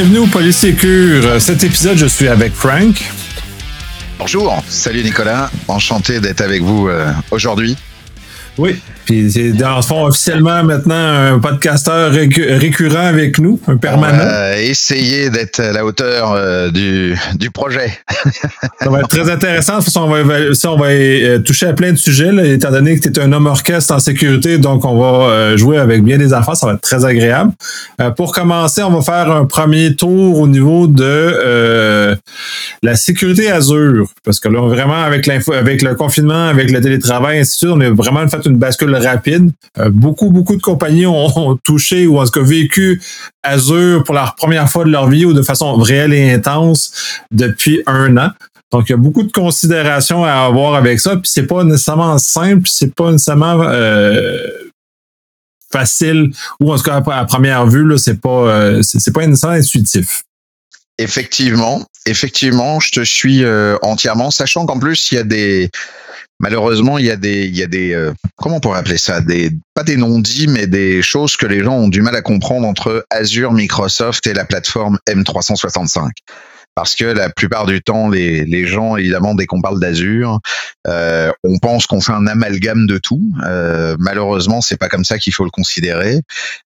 Bienvenue au Polysécure. Cet épisode, je suis avec Frank. Bonjour, salut Nicolas, enchanté d'être avec vous euh, aujourd'hui. Oui, puis c'est dans ce fond officiellement maintenant un podcasteur récurrent avec nous, un permanent. On essayer d'être à la hauteur euh, du, du projet. ça va être très intéressant. De toute façon, on va, ça, on va euh, toucher à plein de sujets, là, étant donné que tu es un homme orchestre en sécurité, donc on va euh, jouer avec bien des affaires, ça va être très agréable. pour commencer, on va faire un premier tour au niveau de la sécurité Azure, parce que là, vraiment, avec, l'info, avec le confinement, avec le télétravail, ainsi de suite, on a vraiment fait une bascule rapide. Euh, beaucoup, beaucoup de compagnies ont, touché ou en tout cas vécu Azure pour la première fois de leur vie ou de façon réelle et intense depuis un an. Donc, il y a beaucoup de considérations à avoir avec ça. Puis c'est pas nécessairement simple, c'est pas nécessairement euh, facile, ou en tout cas à, première vue, là, c'est pas euh, c'est pas nécessairement intuitif. Effectivement, effectivement, je te suis entièrement, sachant qu'en plus il y a des malheureusement, il y a des, il y a des, euh, comment on pourrait appeler ça, des, pas des non-dits, mais des choses que les gens ont du mal à comprendre entre Azure, Microsoft et la plateforme M365 parce que la plupart du temps, les, les gens, évidemment, dès qu'on parle d'Azure, euh, on pense qu'on fait un amalgame de tout. Euh, malheureusement, c'est pas comme ça qu'il faut le considérer.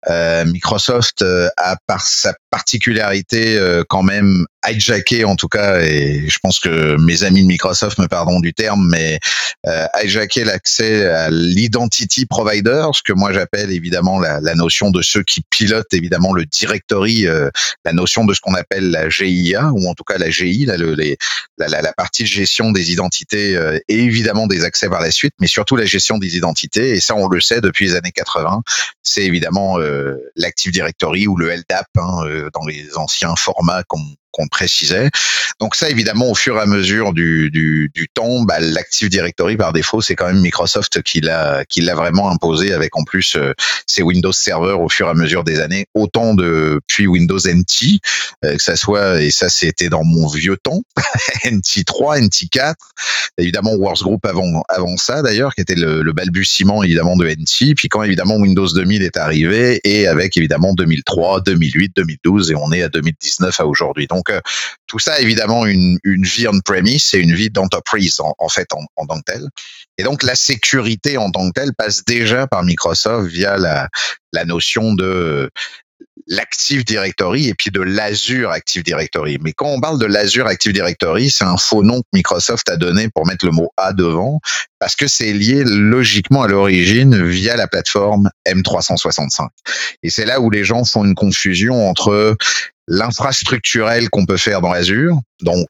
Euh, Microsoft euh, a par sa particularité euh, quand même hijacké en tout cas, et je pense que mes amis de Microsoft me pardon du terme, mais euh, hijacké l'accès à l'identity provider, ce que moi j'appelle évidemment la, la, notion de ceux qui pilotent évidemment le directory, euh, la notion de ce qu'on appelle la GIA ou en tout cas la GI, la, les, la, la, partie gestion des identités euh, et évidemment des accès par la suite, mais surtout la gestion des identités. Et ça, on le sait depuis les années 80. C'est évidemment euh, l'Active Directory ou le LDAP hein, euh, dans les anciens formats qu'on qu'on précisait. Donc ça, évidemment, au fur et à mesure du, temps, bah, l'Active Directory par défaut, c'est quand même Microsoft qui l'a vraiment imposé avec en plus euh, ses Windows Server au fur et à mesure des années, autant de puis Windows NT, euh, que ça soit et ça c'était dans mon vieux temps, NT 3, NT 4, évidemment Group avant avant ça d'ailleurs, qui était le, le, balbutiement évidemment de NT, puis quand évidemment Windows 2000 est arrivé et avec évidemment 2003, 2008, 2012 et on est à 2019 à aujourd'hui. Donc tout ça, évidemment, une, vie on-premise, c'est une vie d'entreprise en, fait en, en, tant que telle. Et donc la sécurité en tant que telle passe déjà par Microsoft via la, la notion de l'Active Directory et puis de l'Azure Active Directory. Mais quand on parle de l'Azure Active Directory, c'est un faux nom que Microsoft a donné pour mettre le mot A devant, parce que c'est lié logiquement à l'origine via la plateforme M365. Et c'est là où les gens font une confusion entre l'infrastructurel qu'on peut faire dans Azure, donc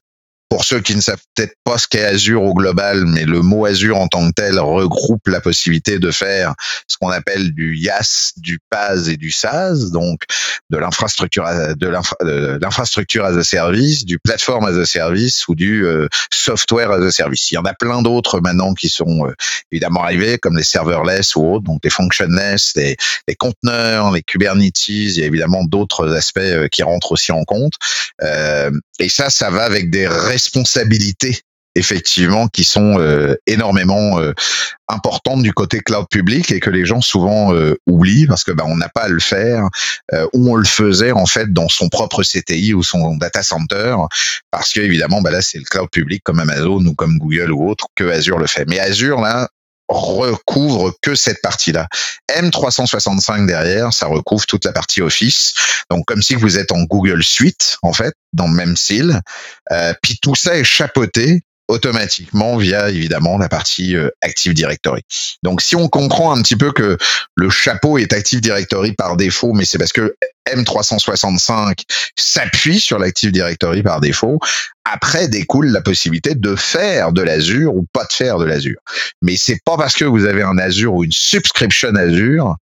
pour ceux qui ne savent peut-être pas ce qu'est Azure au global, mais le mot Azure en tant que tel regroupe la possibilité de faire ce qu'on appelle du IaaS, du PaaS et du SaaS, donc de l'infrastructure de l'infrastructure as a service, du platform as a service ou du euh, software as a service. Il y en a plein d'autres maintenant qui sont euh, évidemment arrivés, comme les serverless ou autres, donc les functionless, les, les conteneurs, les Kubernetes. Il y a évidemment d'autres aspects euh, qui rentrent aussi en compte. et ça, ça va avec des responsabilités effectivement qui sont euh, énormément euh, importantes du côté cloud public et que les gens souvent euh, oublient parce que bah, on n'a pas à le faire ou on le faisait en fait dans son propre CTI ou son data center parce que évidemment bah là c'est le cloud public comme Amazon ou comme Google ou autre que Azure le fait. Mais Azure là recouvre que cette partie-là. M365 derrière, ça recouvre toute la partie Office. Donc comme si vous êtes en Google Suite en fait, dans le même style. Euh, puis tout ça est chapeauté automatiquement via évidemment la partie euh, Active Directory. Donc si on comprend un petit peu que le chapeau est Active Directory par défaut, mais c'est parce que M365 s'appuie sur l'Active Directory par défaut, après découle la possibilité de faire de l'Azure ou pas de faire de l'Azure. Mais c'est pas parce que vous avez un Azure ou une subscription Azure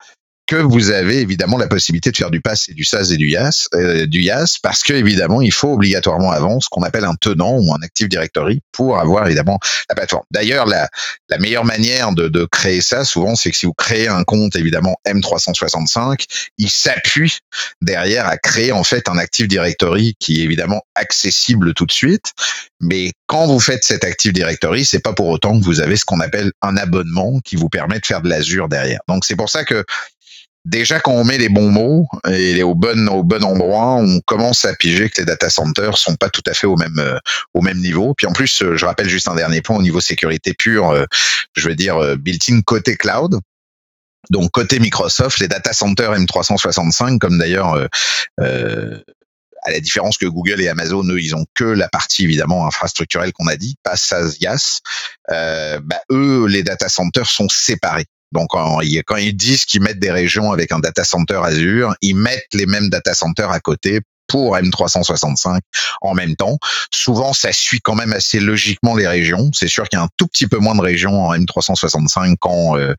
que vous avez évidemment la possibilité de faire du pass et du SAS et du YAS, euh, du YAS parce que évidemment il faut obligatoirement avant ce qu'on appelle un tenant ou un Active Directory pour avoir évidemment la plateforme. D'ailleurs, la, la meilleure manière de, de créer ça souvent, c'est que si vous créez un compte évidemment M365, il s'appuie derrière à créer en fait un Active Directory qui est évidemment accessible tout de suite. Mais quand vous faites cet Active Directory, c'est pas pour autant que vous avez ce qu'on appelle un abonnement qui vous permet de faire de l'Azure derrière. Donc c'est pour ça que déjà quand on met les bons mots et au bon au bon endroit, on commence à piger que les data centers sont pas tout à fait au même euh, niveau. Puis en plus, euh, je rappelle juste un dernier point au niveau sécurité pure, euh, je veux dire built-in côté cloud. Donc côté Microsoft, les data centers M365, comme d'ailleurs à la différence que Google et Amazon, eux, ils ont que la partie évidemment infrastructurelle qu'on a dit, pas SaaS, IaaS. bah, eux, les data centers sont séparés. Donc quand, ils disent qu'ils mettent des régions avec un data center Azure, ils mettent les mêmes data centers à côté pour M365 en même temps. Souvent, ça suit quand même assez logiquement les régions. C'est sûr qu'il y a un tout petit peu moins de régions en M365 qu'en euh,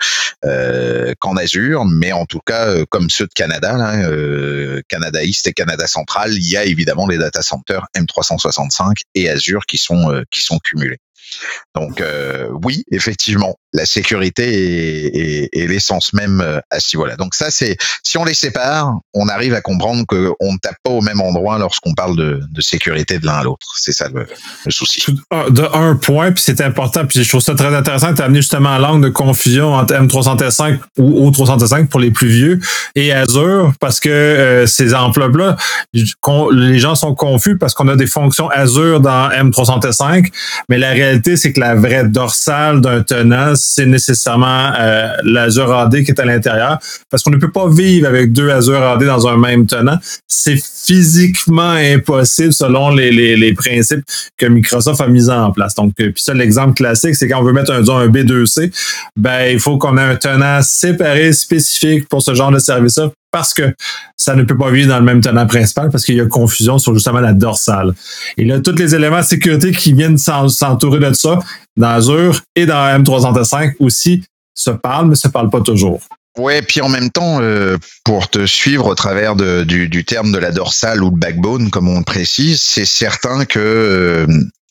euh, qu'en Azure, mais en tout cas, euh, comme ceux de Canada, là, euh, Canada East et Canada Central, il y a évidemment les data centers M365 et Azure qui sont euh, qui sont cumulés. Donc euh, oui, effectivement, la sécurité est, l'essence même euh, à ce niveau-là. Donc ça, c'est si on les sépare, on arrive à comprendre qu'on ne tape pas au même endroit lorsqu'on parle de, sécurité de l'un à l'autre. C'est ça le, souci. Ah, de un point, puis c'est important, puis je trouve ça très intéressant. Tu as amené justement l'angle de confusion entre M365 ou O365 pour les plus vieux et Azure, parce que euh, ces enveloppes-là, les gens sont confus parce qu'on a des fonctions Azure dans M365, mais la réalité c'est que la vraie dorsale d'un tenant, c'est nécessairement euh, l'Azure AD qui est à l'intérieur, parce qu'on ne peut pas vivre avec deux Azure AD dans un même tenant. C'est physiquement impossible selon les, les, principes que Microsoft a mis en place. Donc, euh, puis ça, l'exemple classique, c'est quand on veut mettre un, un B2C, ben il faut qu'on ait un tenant séparé, spécifique pour ce genre de service-là parce que ça ne peut pas vivre dans le même tenant principal parce qu'il y a confusion sur justement la dorsale. Et là, tous les éléments de sécurité qui viennent s'entourer de ça, dans Azure et dans M365 aussi, se parlent, mais se parlent pas toujours. Ouais, puis en même temps, euh, pour te suivre au travers du, terme de la dorsale ou le backbone, comme on le précise, c'est certain que euh,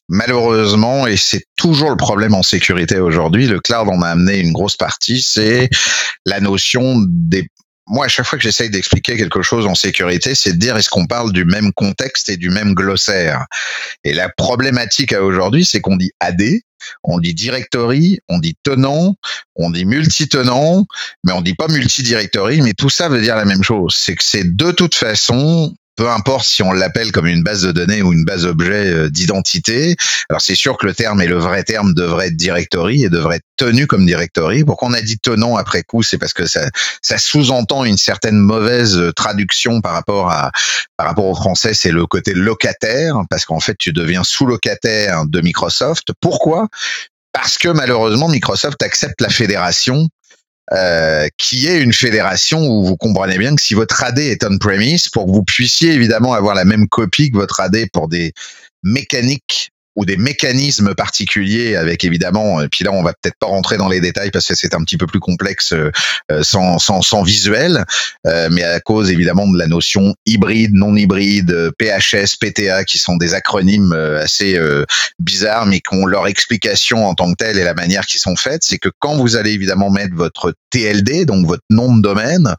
malheureusement, et c'est toujours le problème en sécurité aujourd'hui, le cloud en a amené une grosse partie, c'est la notion des moi, à chaque fois que j'essaye d'expliquer quelque chose en sécurité, c'est de dire est-ce qu'on parle du même contexte et du même glossaire? Et la problématique à aujourd'hui, c'est qu'on dit AD, on dit directory, on dit tenant, on dit multi-tenant, mais on dit pas multi-directory, mais tout ça veut dire la même chose. C'est que c'est de toute façon peu importe si on l'appelle comme une base de données ou une base objet euh, d'identité. Alors c'est sûr que le terme et le vrai terme devrait être directory et devrait être tenu comme directory. Pourquoi on a dit tenant après coup, c'est parce que ça, ça sous-entend une certaine mauvaise traduction par rapport à par rapport au français, c'est le côté locataire parce qu'en fait tu deviens sous-locataire de Microsoft. Pourquoi? Parce que malheureusement Microsoft accepte la fédération euh, qui est une fédération où vous comprenez bien que si votre AD est on-premise, pour que vous puissiez évidemment avoir la même copie que votre AD pour des mécaniques ou des mécanismes particuliers avec évidemment, et puis là on va peut-être pas rentrer dans les détails parce que c'est un petit peu plus complexe euh, sans, sans, sans, visuel, euh, mais à cause évidemment de la notion hybride, non hybride, PHS, PTA, qui sont des acronymes euh, assez bizarres, mais qui ont leur explication en tant que telle et la manière qui sont faites, c'est que quand vous allez évidemment mettre votre TLD, donc votre nom de domaine,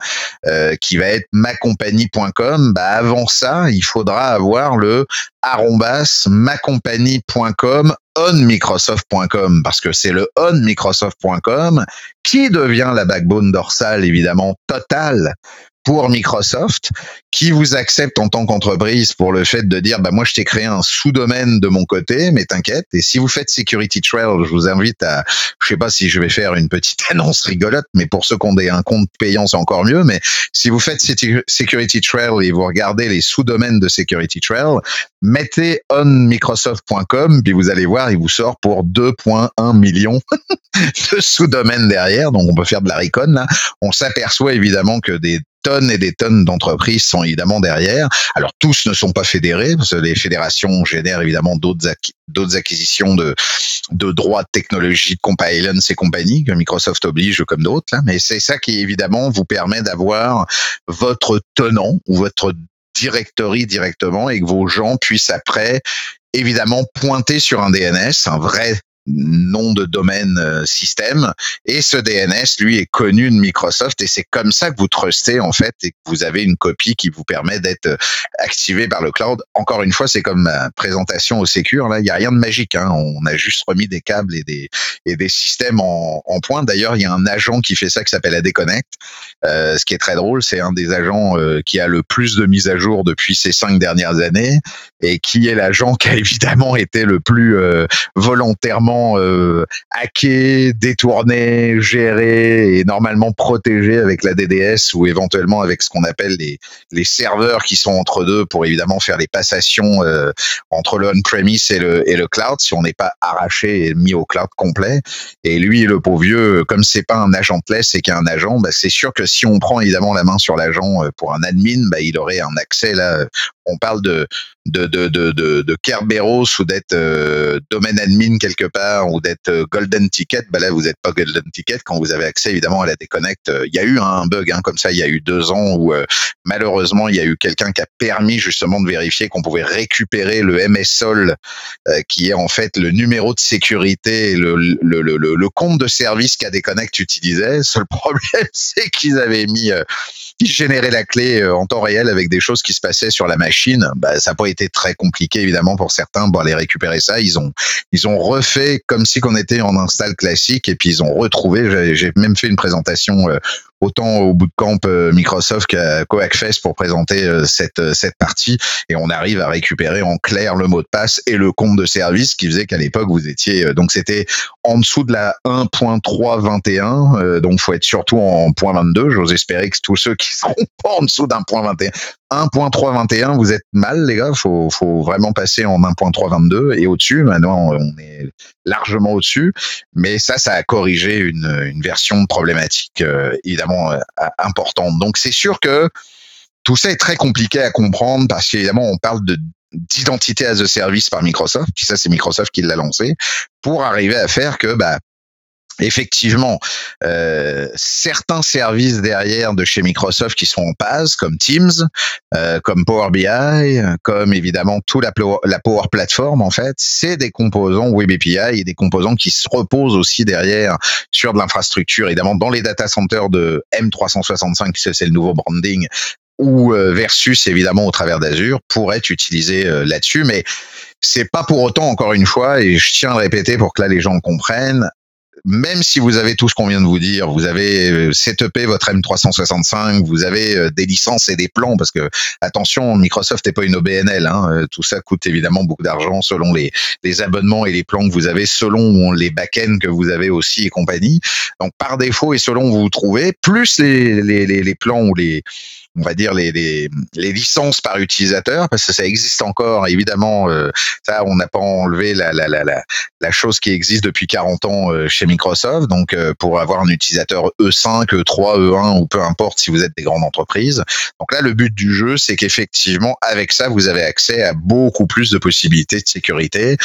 qui va être macompagnie.com, bah avant ça, il faudra avoir le macompagnie.com onmicrosoft.com parce que c'est le onmicrosoft.com qui devient la backbone dorsale évidemment totale pour Microsoft qui vous accepte en tant qu'entreprise pour le fait de dire bah moi je t'ai créé un sous-domaine de mon côté mais t'inquiète. Et si vous faites Security Trail je vous invite à je sais pas si je vais faire une petite annonce rigolote mais pour ceux qui ont des, un compte payant c'est encore mieux. Mais si vous faites Security Trail et vous regardez les sous-domaines de Security Trail mettez onmicrosoft.com puis vous allez voir il vous sort pour 2.1 millions de sous-domaines derrière. Donc on peut faire de la recon là. On s'aperçoit évidemment que des tonnes et des tonnes d'entreprises sont évidemment derrière. Alors tous ne sont pas fédérés, parce que les fédérations génèrent évidemment d'autres d'autres acquisitions de, de droits de technologie, de compliance et compagnie, que Microsoft oblige comme d'autres. Mais c'est ça qui évidemment vous permet d'avoir votre tenant ou votre directory directement et que vos gens puissent après évidemment pointer sur un DNS, un vrai nom de domaine système. Et ce DNS, lui, est connu de Microsoft et c'est comme ça que vous trustez en fait et que vous avez une copie qui vous permet d'être activé par le cloud. Encore une fois, c'est comme ma présentation au Secure. Là, il y a rien de magique. Hein. On a juste remis des câbles et des et des systèmes en, en point. D'ailleurs, il y a un agent qui fait ça qui s'appelle ADConnect. Euh, ce qui est très drôle, c'est un des agents euh, qui a le plus de mises à jour depuis ces cinq dernières années et qui est l'agent qui a évidemment été le plus euh, volontairement euh, hacké, détourné, géré et normalement protégé avec la DDS ou éventuellement avec ce qu'on appelle les, serveurs qui sont entre deux pour évidemment faire les passations euh, entre le on-premise et le, cloud si on n'est pas arraché et mis au cloud complet. Et lui, le pauvre vieux, comme c'est pas un agentless et qu'un agent, bah, c'est sûr que si on prend évidemment la main sur l'agent pour un admin, bah, il aurait un accès là. On parle de de, de, de, de, de Kerberos ou d'être euh, domaine admin quelque part ou d'être euh, golden ticket, bah là vous n'êtes pas golden ticket quand vous avez accès évidemment à la déconnecte. Il y a eu un bug hein, comme ça, il y a eu deux ans où euh, malheureusement il y a eu quelqu'un qui a permis justement de vérifier qu'on pouvait récupérer le MSOL qui est en fait le numéro de sécurité, le, le, le, le compte de service qu'a déconnecte utilisait. Seul problème c'est qu'ils avaient mis qui générait la clé en temps réel avec des choses qui se passaient sur la machine, bah, ça n'a pas été très compliqué évidemment pour certains. Bon aller récupérer ça ils ont ils ont refait comme si qu'on était en install classique et puis ils ont retrouvé. J'ai même fait une présentation euh, autant au bootcamp euh, Microsoft qu'à CoacFest pour présenter euh, cette euh, cette partie. Et on arrive à récupérer en clair le mot de passe et le compte de service qui faisait qu'à l'époque vous étiez donc c'était en dessous de la 1.321 donc faut être surtout en point 22 j'ose espérer que tous ceux qui seront pas en dessous d'un point 21 1.321 vous êtes mal les gars. Faut faut vraiment passer en 1.322 et au-dessus maintenant on est largement au-dessus. Mais ça ça a corrigé une une version problématique évidemment euh, importante. Donc c'est sûr que tout ça est très compliqué à comprendre parce qu'évidemment on parle de d'identité as a service par Microsoft, puis ça c'est Microsoft qui l'a lancé, pour arriver à faire que bah, effectivement, euh, certains services derrière de chez Microsoft qui sont en PaaS, comme Teams, euh, comme Power BI, comme évidemment tout la, la Power Platform, en fait, c'est des composants Web API et des composants qui se reposent aussi derrière sur de l'infrastructure, évidemment dans les data centers de M365, c'est le nouveau branding, ou euh, versus évidemment au travers d'Azure, pour être utilisé euh, là-dessus, mais c'est pas pour autant, encore une fois, et je tiens à le répéter pour que là les gens comprennent, même si vous avez tout ce qu'on vient de vous dire, vous avez euh, setupé votre M365, vous avez euh, des licences et des plans, parce que attention, Microsoft n'est pas une OBNL, hein, euh, tout ça coûte évidemment beaucoup d'argent selon les, les, abonnements et les plans que vous avez, selon les back-ends que vous avez aussi et compagnie. Donc par défaut et selon où vous vous trouvez, plus les, les, les plans ou les on va dire les, les, les, licences par utilisateur parce que ça existe encore évidemment euh, ça on n'a pas enlevé la, la, la, la, chose qui existe depuis 40 ans euh, chez Microsoft. Donc euh, pour avoir un utilisateur E5 E3 E1 ou peu importe si vous êtes des grandes entreprises. Donc là le but du jeu c'est qu'effectivement avec ça vous avez accès à beaucoup plus de possibilités de sécurité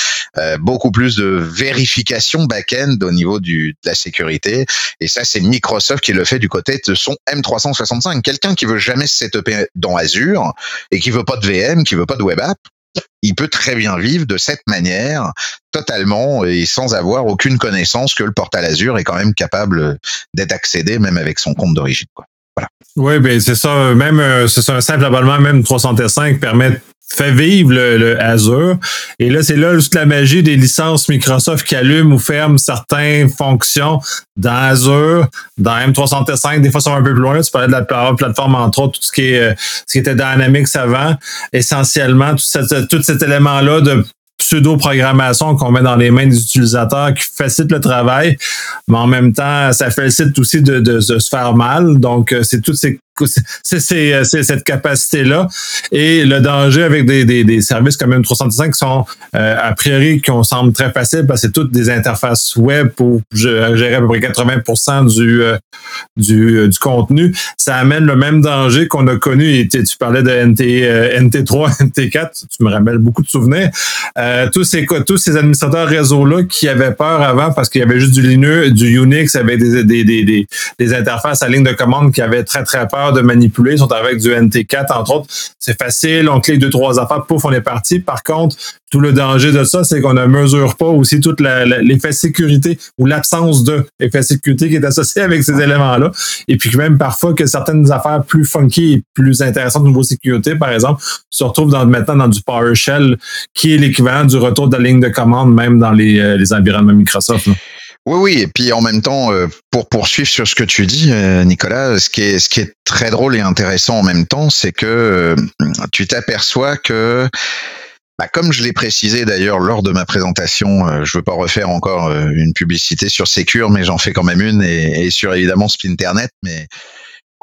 beaucoup plus de vérification back-end au niveau du, de la sécurité. Et ça c'est Microsoft qui le fait du côté de son M365 quelqu'un qui veut se dans Azure et qui veut pas de VM, qui veut pas de web app, il peut très bien vivre de cette manière, totalement et sans avoir aucune connaissance que le portal Azure est quand même capable d'être accédé, même avec son compte d'origine. Voilà. Oui, ben c'est ça. Même euh, c'est un simple abonnement, même 305 permet fait vivre le, Azure. Et là, c'est là juste la magie des licences Microsoft qui allument ou ferment certaines fonctions dans Azure, dans M365. Des fois, ça va un peu plus loin. tu parlais de la plateforme, entre autres, tout ce qui, est, euh, ce qui était Dynamics avant. Essentiellement, tout, tout cet élément-là de pseudo-programmation qu'on met dans les mains des utilisateurs qui facilite le travail, mais en même temps, ça facilite aussi de, de, de se faire mal. Donc, euh, c'est toutes ces c'est euh, cette capacité-là. Et le danger avec des, des, des services comme M365 qui sont euh, a priori qui on semble très faciles parce que c'est toutes des interfaces web pour gérer à peu près 80% du, euh, du, du, contenu. Ça amène le même danger qu'on a connu. Tu, parlais de NT, NT3, NT4, tu me rappelles beaucoup de souvenirs. tous, ces, tous ces administrateurs réseau-là qui avaient peur avant parce qu'il y avait juste du Linux, du Unix avec des, des, des, des interfaces à ligne de commande qui avaient très, très peur de manipuler, ils sont avec du NT4, entre autres. C'est facile, on clique deux, trois affaires, pouf, on est parti. Par contre, tout le danger de ça, c'est qu'on ne mesure pas aussi tout l'effet sécurité ou l'absence de sécurité qui est associé avec ces éléments-là. Et puis même parfois que certaines affaires plus funky et plus intéressantes au niveau sécurité, par exemple, se retrouvent maintenant dans du PowerShell, qui est l'équivalent du retour de la ligne de commande, même dans les, euh, les environnements Microsoft. Oui, oui, et puis en même temps, euh, pour poursuivre sur ce que tu dis, euh, Nicolas, ce qui est, très drôle et intéressant en même temps, c'est que euh, tu t'aperçois que, bah, comme je l'ai précisé d'ailleurs lors de ma présentation, je veux pas refaire encore une publicité sur Secure, mais j'en fais quand même une et, et sur évidemment Splinternet, mais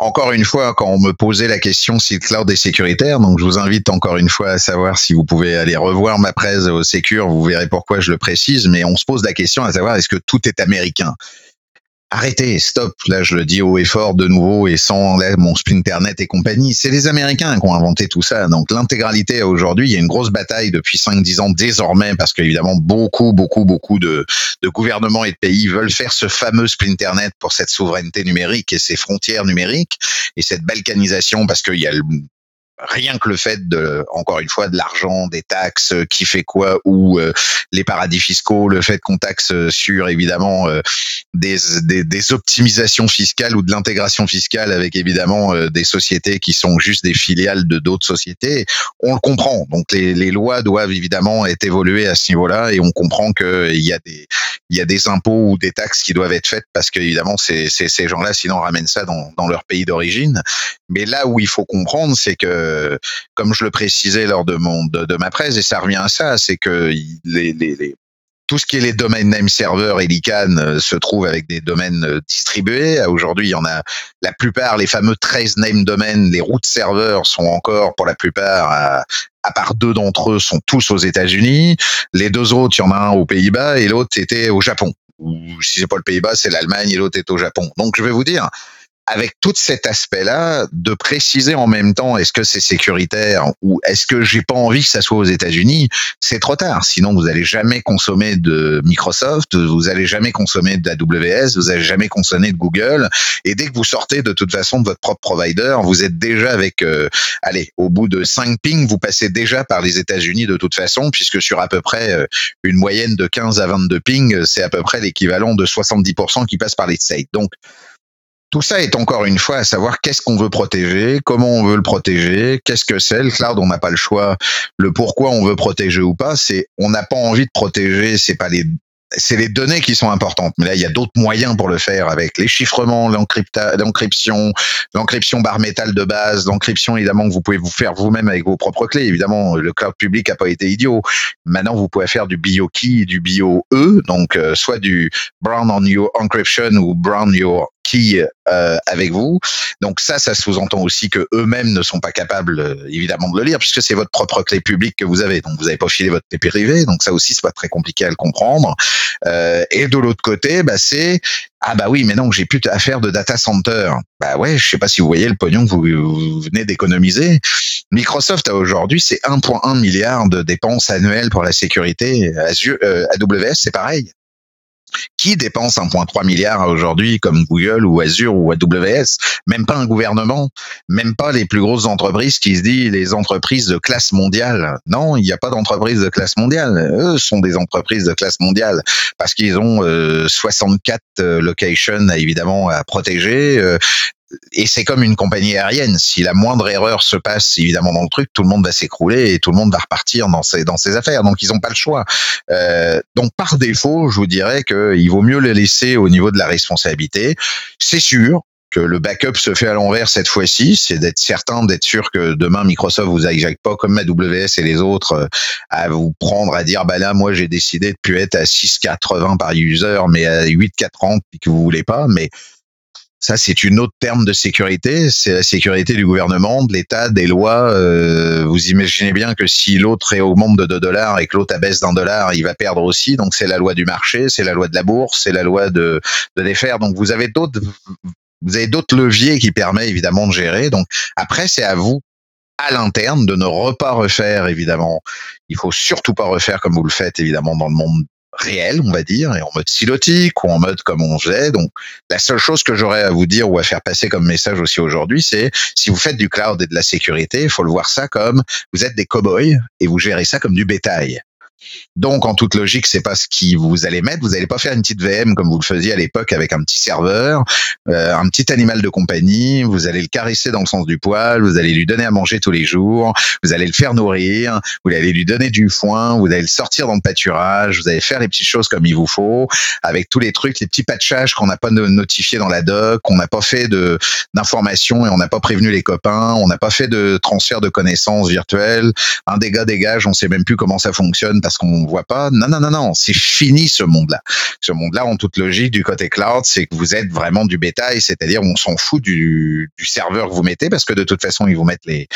encore une fois, quand on me posait la question si le cloud est sécuritaire, donc je vous invite encore une fois à savoir si vous pouvez aller revoir ma presse au Secure, vous verrez pourquoi je le précise, mais on se pose la question à savoir est-ce que tout est américain? Arrêtez, stop. Là, je le dis haut et fort de nouveau et sans mon Splinternet et compagnie. C'est les Américains qui ont inventé tout ça. Donc, l'intégralité aujourd'hui, il y a une grosse bataille depuis 5-10 ans désormais parce qu'évidemment, beaucoup, beaucoup, beaucoup de, de gouvernements et de pays veulent faire ce fameux Splinternet pour cette souveraineté numérique et ces frontières numériques et cette balkanisation parce qu'il y a le rien que le fait de, encore une fois, de l'argent, des taxes, euh, qui fait quoi, ou euh, les paradis fiscaux, le fait qu'on taxe euh, sur évidemment des, des, des, optimisations fiscales ou de l'intégration fiscale avec évidemment des sociétés qui sont juste des filiales de d'autres sociétés, on le comprend. Donc les, les lois doivent évidemment être évoluées à ce niveau-là et on comprend qu'il y a des il y a des impôts ou des taxes qui doivent être faites parce qu'évidemment c'est ces gens-là sinon ramènent ça dans, dans leur pays d'origine. Mais là où il faut comprendre, c'est que euh, comme je le précisais lors de mon de, ma presse, et ça revient à ça, c'est que les, tout ce qui est les domaines name server et l'ICANN euh, se trouve avec des domaines euh, distribués. Aujourd'hui, il y en a la plupart, les fameux 13 name domaines, les root serveurs sont encore pour la plupart à, à part deux d'entre eux sont tous aux États-Unis. Les deux autres, il y en a un aux Pays-Bas et l'autre était au Japon. Ou si c'est pas le Pays-Bas, c'est l'Allemagne et l'autre est au Japon. Donc je vais vous dire, avec tout cet aspect-là, de préciser en même temps est-ce que c'est sécuritaire ou est-ce que j'ai pas envie que ça soit aux États-Unis, c'est trop tard. Sinon, vous allez jamais consommer de Microsoft, vous allez jamais consommer de AWS, vous allez jamais consommer de Google. Et dès que vous sortez de toute façon de votre propre provider, vous êtes déjà avec, euh, allez, au bout de 5 pings, vous passez déjà par les États-Unis de toute façon, puisque sur à peu près euh, une moyenne de 15 à 22 pings, c'est à peu près l'équivalent de 70% qui passent par les States. Donc, tout ça est encore une fois à savoir qu'est-ce qu'on veut protéger, comment on veut le protéger, qu'est-ce que c'est. Le cloud, on n'a pas le choix. Le pourquoi on veut protéger ou pas, c'est on n'a pas envie de protéger, c'est pas les c'est les données qui sont importantes. Mais là, il y a d'autres moyens pour le faire avec les chiffrements, l'encryption, l'encryption bar métal de base, l'encryption évidemment que vous pouvez vous faire vous-même avec vos propres clés. Évidemment, le cloud public n'a pas été idiot. Maintenant, vous pouvez faire du BioKey et du BioE, donc euh, soit du Brown on Your Encryption ou Brown Your Key euh, avec vous. Donc ça, ça sous-entend aussi que eux-mêmes ne sont pas capables, euh, évidemment, de le lire, puisque c'est votre propre clé publique que vous avez. Donc vous n'avez pas filé votre clé privée. Donc ça aussi, c'est pas très compliqué à le comprendre. Euh, et de l'autre côté, bah, c'est ah bah oui, mais non, j'ai plus à faire de data center. Bah ouais, je sais pas si vous voyez le pognon que vous, venez d'économiser. Microsoft a aujourd'hui c'est 1,1 milliard de dépenses annuelles pour la sécurité. Azure, euh, AWS c'est pareil qui dépense 1,3 milliard aujourd'hui comme Google ou Azure ou AWS Même pas un gouvernement, même pas les plus grosses entreprises qui se disent les entreprises de classe mondiale. Non, il n'y a pas d'entreprise de classe mondiale. Eux sont des entreprises de classe mondiale parce qu'ils ont 64 euh, euh, locations évidemment à protéger, euh, et c'est comme une compagnie aérienne. Si la moindre erreur se passe évidemment dans le truc, tout le monde va s'écrouler et tout le monde va repartir dans ses dans ses affaires. Donc ils n'ont pas le choix. Euh, donc par défaut, je vous dirais qu'il vaut mieux le laisser au niveau de la responsabilité. C'est sûr, que le backup se fait à l'envers cette fois-ci, c'est d'être certain, d'être sûr que demain Microsoft vous hijack pas comme AWS et les autres euh, à vous prendre à dire bah là moi j'ai décidé de plus être à 6,80 par user mais à 8,40 puis que vous voulez pas, mais ça, c'est une autre terme de sécurité. C'est la sécurité du gouvernement, de l'État, des lois. Euh, vous imaginez bien que si l'autre augmente de 2 dollars et que l'autre abaisse d'un dollar, il va perdre aussi. Donc, c'est la loi du marché, c'est la loi de la bourse, c'est la loi de, de les faire. Donc, vous avez d'autres, vous avez d'autres leviers qui permettent évidemment de gérer. Donc, après, c'est à vous à l'interne de ne pas refaire évidemment. Il faut surtout pas refaire comme vous le faites évidemment dans le monde réel, on va dire, et en mode silotique ou en mode comme on faisait. Donc, la seule chose que j'aurais à vous dire ou à faire passer comme message aussi aujourd'hui, c'est si vous faites du cloud et de la sécurité, il faut le voir ça comme vous êtes des cow-boys et vous gérez ça comme du bétail. Donc, en toute logique, c'est pas ce qui vous allez mettre. Vous n'allez pas faire une petite VM comme vous le faisiez à l'époque avec un petit serveur, euh, un petit animal de compagnie. Vous allez le caresser dans le sens du poil. Vous allez lui donner à manger tous les jours. Vous allez le faire nourrir. Vous allez lui donner du foin. Vous allez le sortir dans le pâturage. Vous allez faire les petites choses comme il vous faut, avec tous les trucs, les petits patchages qu'on n'a pas notifiés dans la doc, qu'on n'a pas fait de d'informations et on n'a pas prévenu les copains. On n'a pas fait de transfert de connaissances virtuelles. Un dégât dégage, on sait même plus comment ça fonctionne parce qu'on voit pas. Non, non, non, non, c'est fini ce monde-là. Ce monde-là, en toute logique, du côté cloud, c'est que vous êtes vraiment du bétail, c'est-à-dire on s'en fout du, serveur que vous mettez parce que de toute façon, ils vous mettent les,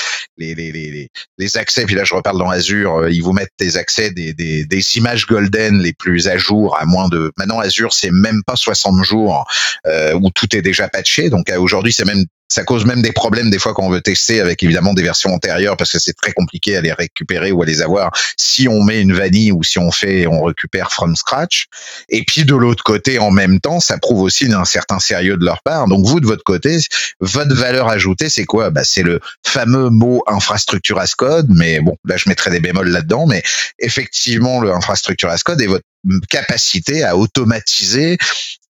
accès. Puis là, je reparle dans Azure, euh, ils vous mettent des accès des images golden les plus à jour à moins de. Maintenant, Azure, c'est même pas 60 jours euh, où tout est déjà patché. Donc aujourd'hui, c'est même ça cause même des problèmes des fois quand on veut tester avec évidemment des versions antérieures parce que c'est très compliqué à les récupérer ou à les avoir si on met une vanille ou si on fait on récupère from scratch. Et puis de l'autre côté, en même temps, ça prouve aussi d'un certain sérieux de leur part. Donc vous de votre côté, votre valeur ajoutée, c'est quoi? Bah, c'est le fameux mot infrastructure as code. Mais bon, là je mettrai des bémols là-dedans. Mais effectivement, le infrastructure as code est votre capacité à automatiser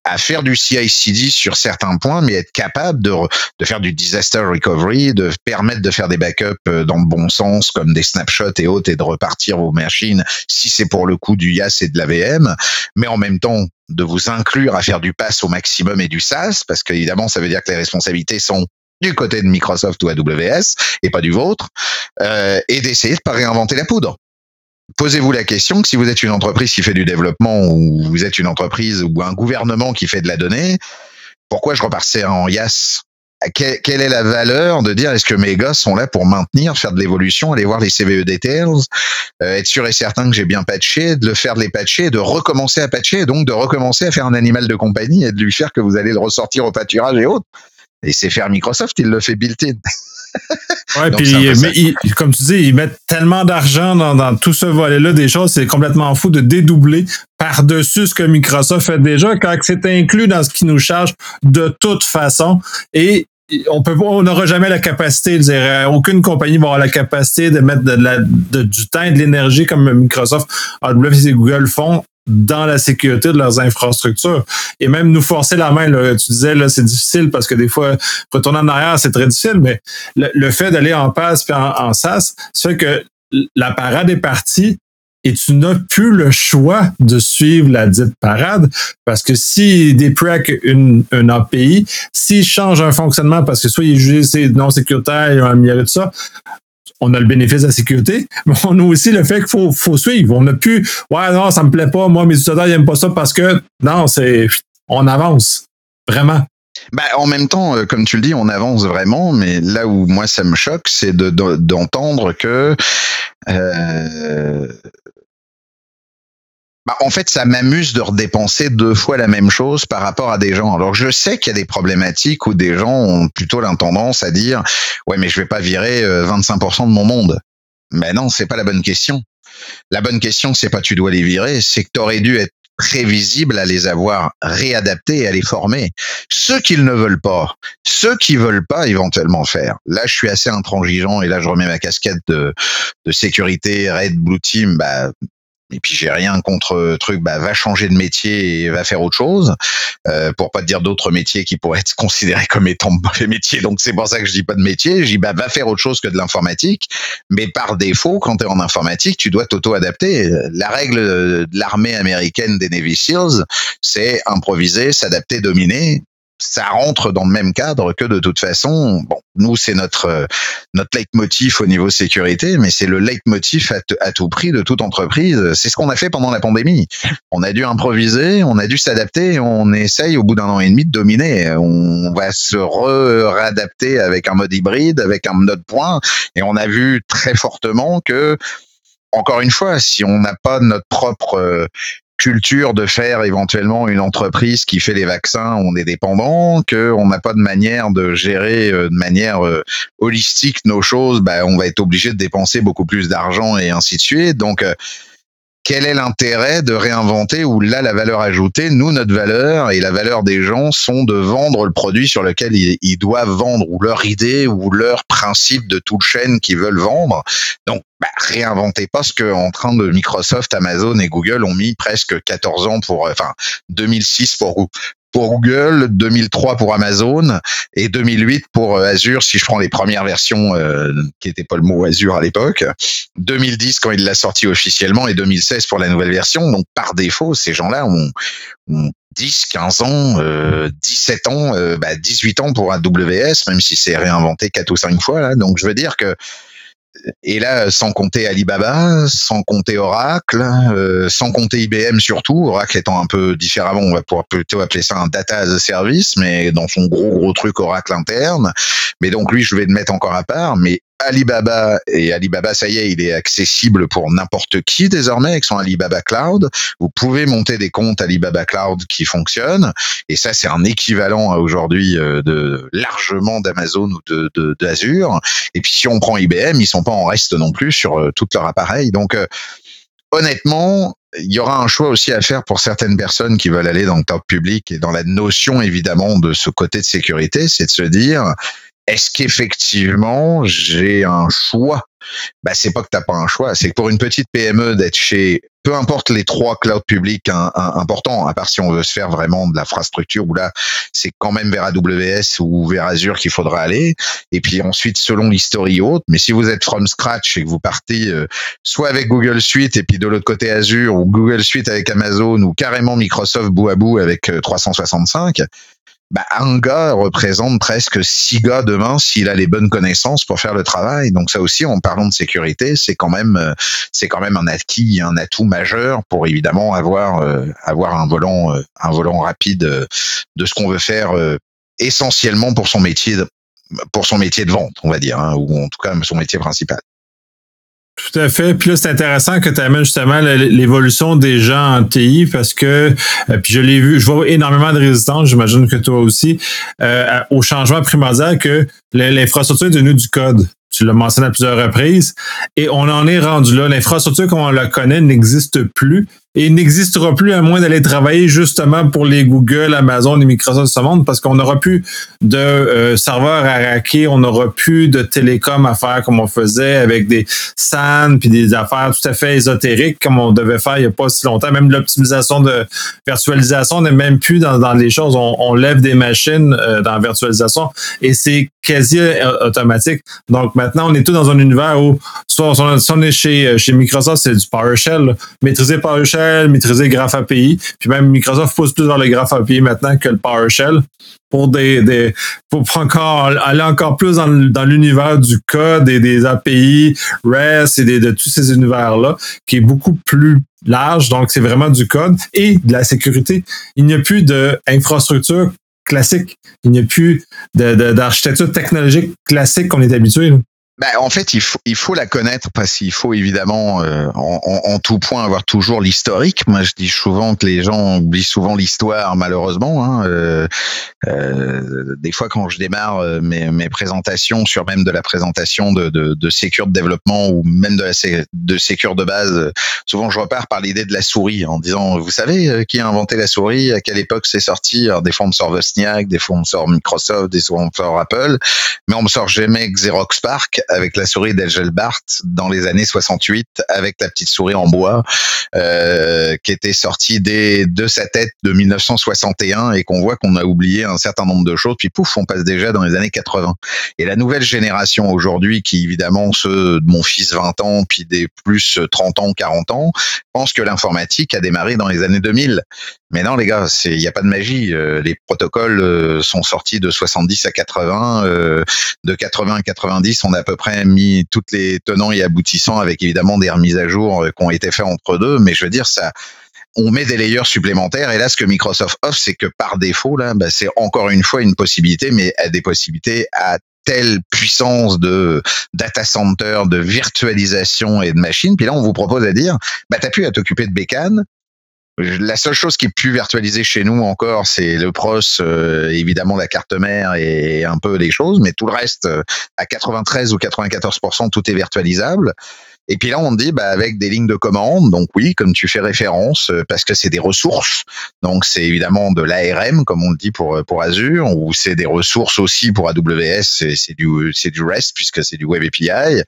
à faire du CI/CD sur certains points, mais être capable de, de faire du disaster recovery, de permettre de faire des backups euh, dans le bon sens, comme des snapshots et autres, et de repartir vos machines si c'est pour le coup du YAS et de la VM, mais en même temps de vous inclure à faire du pass au maximum et du SaaS, parce qu'évidemment, ça veut dire que les responsabilités sont du côté de Microsoft ou AWS et pas du vôtre, euh, et d'essayer de pas réinventer la poudre posez-vous la question que si vous êtes une entreprise qui fait du développement ou vous êtes une entreprise ou un gouvernement qui fait de la donnée, pourquoi je repassais en YAS? Quelle est la valeur de dire est-ce que mes gars sont là pour maintenir, faire de l'évolution, aller voir les CVE details, euh, être sûr et certain que j'ai bien patché, de le faire de les patcher, de recommencer à patcher, donc de recommencer à faire un animal de compagnie et de lui faire que vous allez le ressortir au pâturage et autres? Et c'est faire Microsoft, il le fait built-in. Ouais, puis mais comme tu dis, ils mettent tellement d'argent dans, tout ce volet-là des choses, c'est complètement fou de dédoubler par-dessus ce que Microsoft fait déjà quand c'est inclus dans ce qui nous charge de toute façon. Et on peut on n'aura jamais la capacité, dire, aucune compagnie va avoir la capacité de mettre de la, du temps et de l'énergie comme Microsoft, AWS et Google font dans la sécurité de leurs infrastructures. Et même nous forcer la main, là, tu disais, là, c'est difficile parce que des fois, retourner en arrière, c'est très difficile, mais le, fait d'aller en passe puis en, SAS, c'est que la parade est partie et tu n'as plus le choix de suivre la dite parade parce que si déploie une, un API, s'il change un fonctionnement parce que soit il est jugé c'est non sécuritaire, il a un de ça, on a le bénéfice de la sécurité, mais on a aussi le fait qu'il faut, faut suivre. On n'a plus, ouais, non, ça me plaît pas, moi, mes utilisateurs n'aiment pas ça parce que, non, c'est, on avance. Vraiment. Bah, en même temps, euh, comme tu le dis, on avance vraiment, mais là où moi ça me choque, c'est d'entendre que euh, bah, en fait, ça m'amuse de redépenser deux fois la même chose par rapport à des gens. Alors, je sais qu'il y a des problématiques où des gens ont plutôt l'intendance à dire, ouais, mais je vais pas virer 25% euh, de mon monde. Mais non, c'est pas la bonne question. La bonne question, c'est pas tu dois les virer, c'est que tu aurais dû être prévisible à les avoir réadaptés et à les former. Ceux qui ne veulent pas, ceux qui veulent pas éventuellement faire. Là, je suis assez intransigeant et là, je remets ma casquette de, de sécurité Red Blue Team. Bah, et puis j'ai rien contre euh, truc, bah va changer de métier et va faire autre chose, euh, pour pas te dire d'autres métiers qui pourraient être considérés comme étant mauvais métiers. Donc c'est pour ça que je dis pas de métier, je dis bah va faire autre chose que de l'informatique, mais par défaut quand tu es en informatique, tu dois t'auto-adapter. La règle de l'armée américaine des Navy Seals, c'est improviser, s'adapter, dominer ça rentre dans le même cadre que de toute façon, bon, nous c'est notre euh, notre leitmotiv au niveau sécurité, mais c'est le leitmotiv à, tout prix de toute entreprise. C'est ce qu'on a fait pendant la pandémie. On a dû improviser, on a dû s'adapter, on essaye au bout d'un an et demi de dominer. On va se réadapter avec un mode hybride, avec un mode point, et on a vu très fortement que encore une fois, si on n'a pas notre propre euh, culture de faire éventuellement une entreprise qui fait les vaccins, on est dépendant, qu'on n'a pas de manière de gérer euh, de manière euh, holistique nos choses, bah, on va être obligé de dépenser beaucoup plus d'argent et ainsi de suite. Donc, euh, quel est l'intérêt de réinventer où là la valeur ajoutée, nous notre valeur et la valeur des gens sont de vendre le produit sur lequel ils, doivent vendre ou leur idée ou leur principe de toute chaîne qu'ils veulent vendre. Donc bah, réinventez pas ce que en train de Microsoft, Amazon et Google ont mis presque 14 ans pour, enfin 2006 pour pour Google, 2003 pour Amazon et 2008 pour euh, Azure si je prends les premières versions euh, qui n'étaient pas le mot Azure à l'époque. 2010 quand il l'a sorti officiellement et 2016 pour la nouvelle version. Donc par défaut, ces gens-là ont, 10, 15 ans, euh, 17 ans, euh, bah 18 ans pour AWS, même si c'est réinventé quatre ou cinq fois là. Donc je veux dire que et là, sans compter Alibaba, sans compter Oracle, euh, sans compter IBM surtout, Oracle étant un peu différemment, on va pouvoir plutôt appeler ça un data as a service, mais dans son gros gros truc Oracle interne. Mais donc lui, je vais le mettre encore à part. Mais Alibaba et Alibaba, ça y est, il est accessible pour n'importe qui désormais avec son Alibaba Cloud. Vous pouvez monter des comptes Alibaba Cloud qui fonctionnent et ça c'est un équivalent aujourd'hui euh, de largement d'Amazon ou de d'Azure. Et puis si on prend IBM, ils sont pas en reste non plus sur euh, tout leur appareil. Donc euh, honnêtement, il y aura un choix aussi à faire pour certaines personnes qui veulent aller dans le top public et dans la notion évidemment de ce côté de sécurité, c'est de se dire est-ce qu'effectivement j'ai un choix? Bah c'est pas que t'as pas un choix, c'est que pour une petite PME d'être chez peu importe les trois clouds publics importants, à part si on veut se faire vraiment de l'infrastructure où là c'est quand même vers AWS ou vers Azure qu'il faudra aller. Et puis ensuite selon l'historie haute, mais si vous êtes from scratch et que vous partez euh, soit avec Google Suite et puis de l'autre côté Azure ou Google Suite avec Amazon ou carrément Microsoft bout à bout avec 365, euh, bah, un gars représente presque six gars demain s'il a les bonnes connaissances pour faire le travail. Donc ça aussi, en parlant de sécurité, c'est quand même euh, c'est quand même un acquis, un atout majeur pour évidemment avoir euh, avoir un volant euh, un volant rapide de ce qu'on veut faire essentiellement pour son métier de, pour son métier de vente, on va dire, hein, ou en tout cas son métier principal. Tout à fait. Puis là, c'est intéressant que tu amènes justement l'évolution des gens en TI parce que, euh, puis je l'ai vu, je vois énormément de résistance, j'imagine que toi aussi, euh, au changement primordial que l'infrastructure est devenue du code. Tu l'as mentionné à plusieurs reprises. Et on en est rendu là. L'infrastructure comme on la connaît n'existe plus et n'existera plus à moins d'aller travailler justement pour les Google, Amazon et Microsoft de ce monde parce qu'on n'aura plus de euh, serveurs à raquer, on n'aura plus de télécom à faire comme on faisait avec des SAN puis des affaires tout à fait ésotériques comme on devait faire il n'y a pas si longtemps. Même l'optimisation de virtualisation n'est même plus dans, dans les choses. On, lève des machines euh, dans la virtualisation et c'est quasi euh, automatique. Donc maintenant, on est tout dans un univers où soit on, est chez, chez Microsoft, c'est du PowerShell, maîtriser PowerShell maîtriser Graph API. Puis même Microsoft pousse plus vers le Graph API maintenant que le PowerShell pour des, des pour encore aller encore plus dans, l'univers du code et des API REST et de tous ces univers là qui est beaucoup plus large donc c'est vraiment du code et de la sécurité il n'y a plus d'infrastructure classique. Il n'y a plus d'architecture technologique classique qu'on est habitué ben, en fait, il faut, il faut la connaître parce qu'il faut évidemment euh, en, en, tout point avoir toujours l'historique. Moi, je dis souvent que les gens oublient souvent l'histoire, malheureusement. Hein. Euh, euh, des fois, quand je démarre euh, mes, mes, présentations sur même de la présentation de, de, de sécure de développement ou même de la de sécure de base, souvent je repars par l'idée de la souris en disant, vous savez qui a inventé la souris, à quelle époque c'est sorti? Alors, Des fois on me sort Wozniak, des fois on me sort Microsoft, des fois on me sort Apple, mais on me sort jamais Xerox Park avec la souris d'Elgelbart dans les années 68 avec la petite souris en bois euh, qui était sortie des, de sa tête de 1961 et qu'on voit qu'on a oublié un certain nombre de choses puis pouf on passe déjà dans les années 80 et la nouvelle génération aujourd'hui qui évidemment ceux de mon fils 20 ans puis des plus 30 ans 40 ans pense que l'informatique a démarré dans les années 2000 mais non, les gars, il n'y a pas de magie. Euh, les protocoles euh, sont sortis de 70 à 80. Euh, de 80 à 90, on a à peu près mis toutes les tenants et aboutissants avec évidemment des remises à jour qui ont été faites entre deux. Mais je veux dire, ça, on met des layers supplémentaires. Et là, ce que Microsoft offre, c'est que par défaut, là, bah, c'est encore une fois une possibilité, mais à des possibilités à telle puissance de data center, de virtualisation et de machines. Puis là, on vous propose à dire, bah, t'as plus à t'occuper de bécane, la seule chose qui est plus virtualisée chez nous encore, c'est le pros, euh, évidemment la carte mère et un peu les choses, mais tout le reste, euh, à 93 ou 94%, tout est virtualisable. Et puis là, on dit bah, avec des lignes de commande, donc oui, comme tu fais référence, euh, parce que c'est des ressources, donc c'est évidemment de l'ARM, comme on le dit pour pour Azure, ou c'est des ressources aussi pour AWS, c'est du c'est du REST puisque c'est du Web API.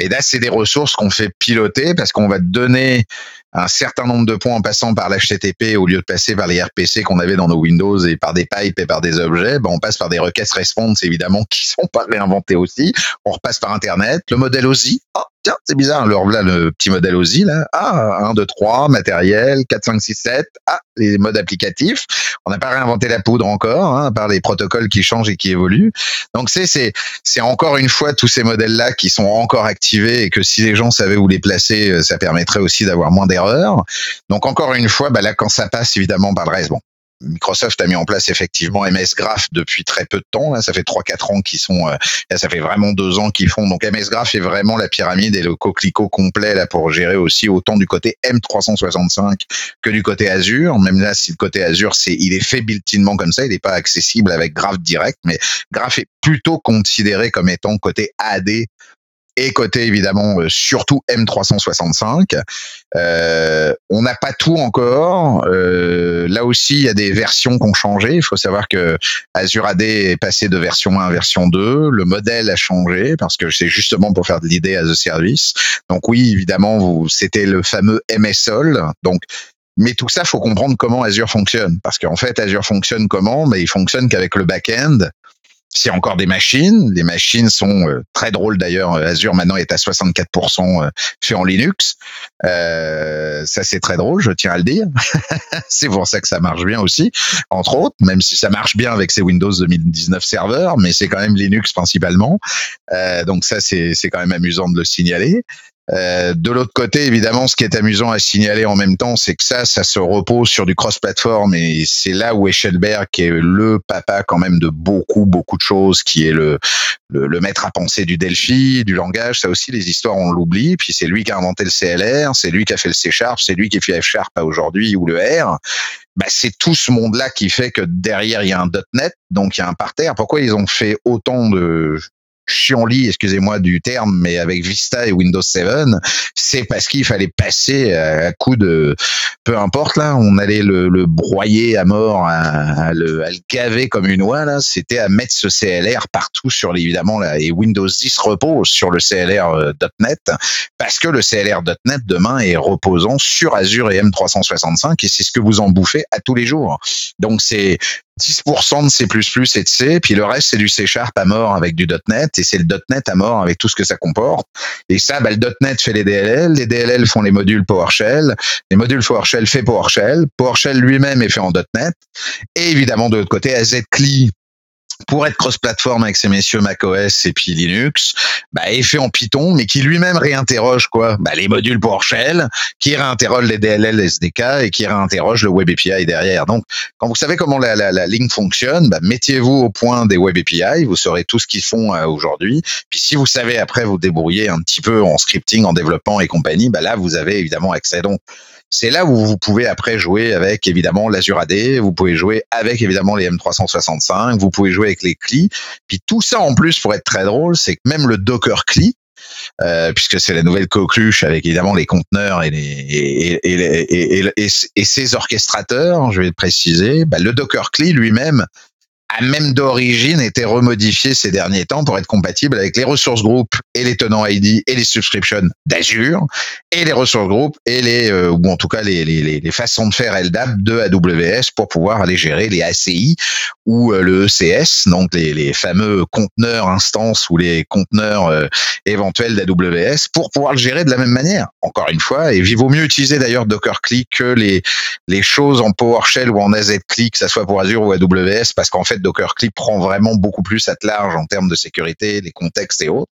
Et là, c'est des ressources qu'on fait piloter parce qu'on va donner un certain nombre de points en passant par l'HTTP au lieu de passer par les RPC qu'on avait dans nos Windows et par des pipes et par des objets. Ben, on passe par des requêtes response, évidemment, qui sont pas réinventées aussi. On repasse par Internet. Le modèle OSI, oh, c'est bizarre. Alors là, le petit modèle OSI, là. Ah, 1, 2, 3, matériel, 4, 5, 6, 7. Ah, les modes applicatifs. On n'a pas réinventé la poudre encore, hein, à part les protocoles qui changent et qui évoluent. Donc c'est, c'est, c'est encore une fois tous ces modèles-là qui sont encore activés et que si les gens savaient où les placer, euh, ça permettrait aussi d'avoir moins d'erreurs. Donc encore une fois, bah là, quand ça passe évidemment par le reste, bon, Microsoft a mis en place effectivement MS Graph depuis très peu de temps. Là, ça fait 3-4 ans qu'ils sont, euh, ça fait vraiment deux ans qu'ils font. Donc MS Graph est vraiment la pyramide et le coquelicot complet là pour gérer aussi autant du côté M365 que du côté Azure. Même là, si le côté Azure, c'est, il est fait built-inement comme ça, il n'est pas accessible avec Graph direct, mais Graph est plutôt considéré comme étant côté AD et côté évidemment euh, surtout M365. Euh, on n'a pas tout encore. Euh, là aussi, il y a des versions qui ont changé. Il faut savoir que Azure AD est passé de version 1 à version 2. Le modèle a changé parce que c'est justement pour faire de l'idée as a service. Donc oui, évidemment, vous, c'était le fameux MSOL. Donc mais tout ça, faut comprendre comment Azure fonctionne. Parce qu'en fait, Azure fonctionne comment? Mais il fonctionne qu'avec le back-end c'est encore des machines. Les machines sont euh, très drôles d'ailleurs. Azure maintenant est à 64% euh, fait en Linux. Euh, ça c'est très drôle, je tiens à le dire. c'est pour ça que ça marche bien aussi, entre autres, même si ça marche bien avec ces Windows 2019 serveurs, mais c'est quand même Linux principalement. Euh, donc ça c'est quand même amusant de le signaler. Euh, de l'autre côté, évidemment, ce qui est amusant à signaler en même temps, c'est que ça, ça se repose sur du cross-platform et c'est là où Eschelberg, qui est le papa quand même de beaucoup, beaucoup de choses, qui est le, le, maître à penser du Delphi, du langage, ça aussi, les histoires, on l'oublie. Puis c'est lui qui a inventé le CLR, c'est lui qui a fait le C Sharp, c'est lui qui fait F Sharp aujourd'hui ou le R. Bah, c'est tout ce monde-là qui fait que derrière, il y a un .NET, donc il y a un parterre. Pourquoi ils ont fait autant de chiant-lit, excusez-moi du terme, mais avec Vista et Windows 7, c'est parce qu'il fallait passer à coup de, peu importe là, on allait le, broyer à mort, à, le, à, le, gaver comme une oie là. C'était à mettre ce CLR partout sur évidemment là, et Windows 10 repose sur le CLR.NET euh, parce que le CLR.NET demain est reposant sur Azure et M365 et c'est ce que vous en bouffez à tous les jours. Donc c'est 10% de C++ et de C, puis le reste c'est du C Sharp à mort avec du .NET et c'est le .NET à mort avec tout ce que ça comporte. Et ça, bah, le .NET fait les DLL, les DLL font les modules PowerShell, les modules PowerShell fait PowerShell, PowerShell lui-même est fait en .NET, et évidemment de l'autre côté AZCLI pour être cross-platform avec ces messieurs macOS et puis Linux, bah, est fait en Python, mais qui lui-même réinterroge quoi bah, Les modules PowerShell, qui réinterroge les DLL SDK et qui réinterroge le Web API derrière. Donc, quand vous savez comment la, la, la ligne fonctionne, bah, mettez-vous au point des Web API, vous saurez tout ce qu'ils font euh, aujourd'hui. Puis si vous savez après vous débrouiller un petit peu en scripting, en développement et compagnie, bah là, vous avez évidemment accès. Donc, c'est là où vous pouvez après jouer avec évidemment l'Azure AD, vous pouvez jouer avec évidemment les M365, vous pouvez jouer avec les CLI. Puis tout ça en plus pour être très drôle, c'est que même le Docker CLI, euh, puisque c'est la nouvelle coqueluche avec évidemment les conteneurs et, les, et, et, et, et, ses orchestrateurs, je vais le préciser, bah, le Docker CLI lui-même a même d'origine été remodifié ces derniers temps pour être compatible avec les ressources groupes et les tenants ID et les subscriptions d'Azure et les ressources groupes et les euh, ou en tout cas les, les, les, façons de faire LDAP de AWS pour pouvoir aller gérer les ACI ou euh, le ECS donc les, les fameux conteneurs instances ou les conteneurs euh, éventuels d'AWS pour pouvoir le gérer de la même manière. Encore une fois et il vaut mieux utiliser d'ailleurs Docker Click que les les choses en PowerShell ou en AZ Click que ça soit pour Azure ou AWS parce qu'en fait Docker Clip prend vraiment beaucoup plus à large en termes de sécurité, les contextes et autres.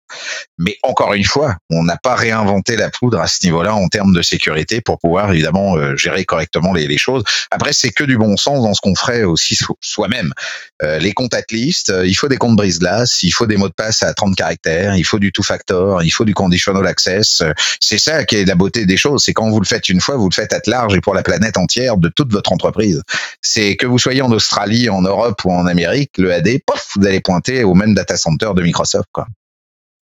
Mais encore une fois, on n'a pas réinventé la poudre à ce niveau-là en termes de sécurité pour pouvoir évidemment euh, gérer correctement les, choses. Après, c'est que du bon sens dans ce qu'on ferait aussi soi-même. Euh, les comptes at list, euh, il faut des comptes brise-glace, il faut des mots de passe à 30 caractères, il faut du two-factor, il faut du conditional access. C'est ça qui est la beauté des choses. C'est quand vous le faites une fois, vous le faites à large et pour la planète entière de toute votre entreprise. C'est que vous soyez en Australie, en Europe ou en Amérique, le AD, pof, vous allez pointer au même data center de Microsoft. Quoi.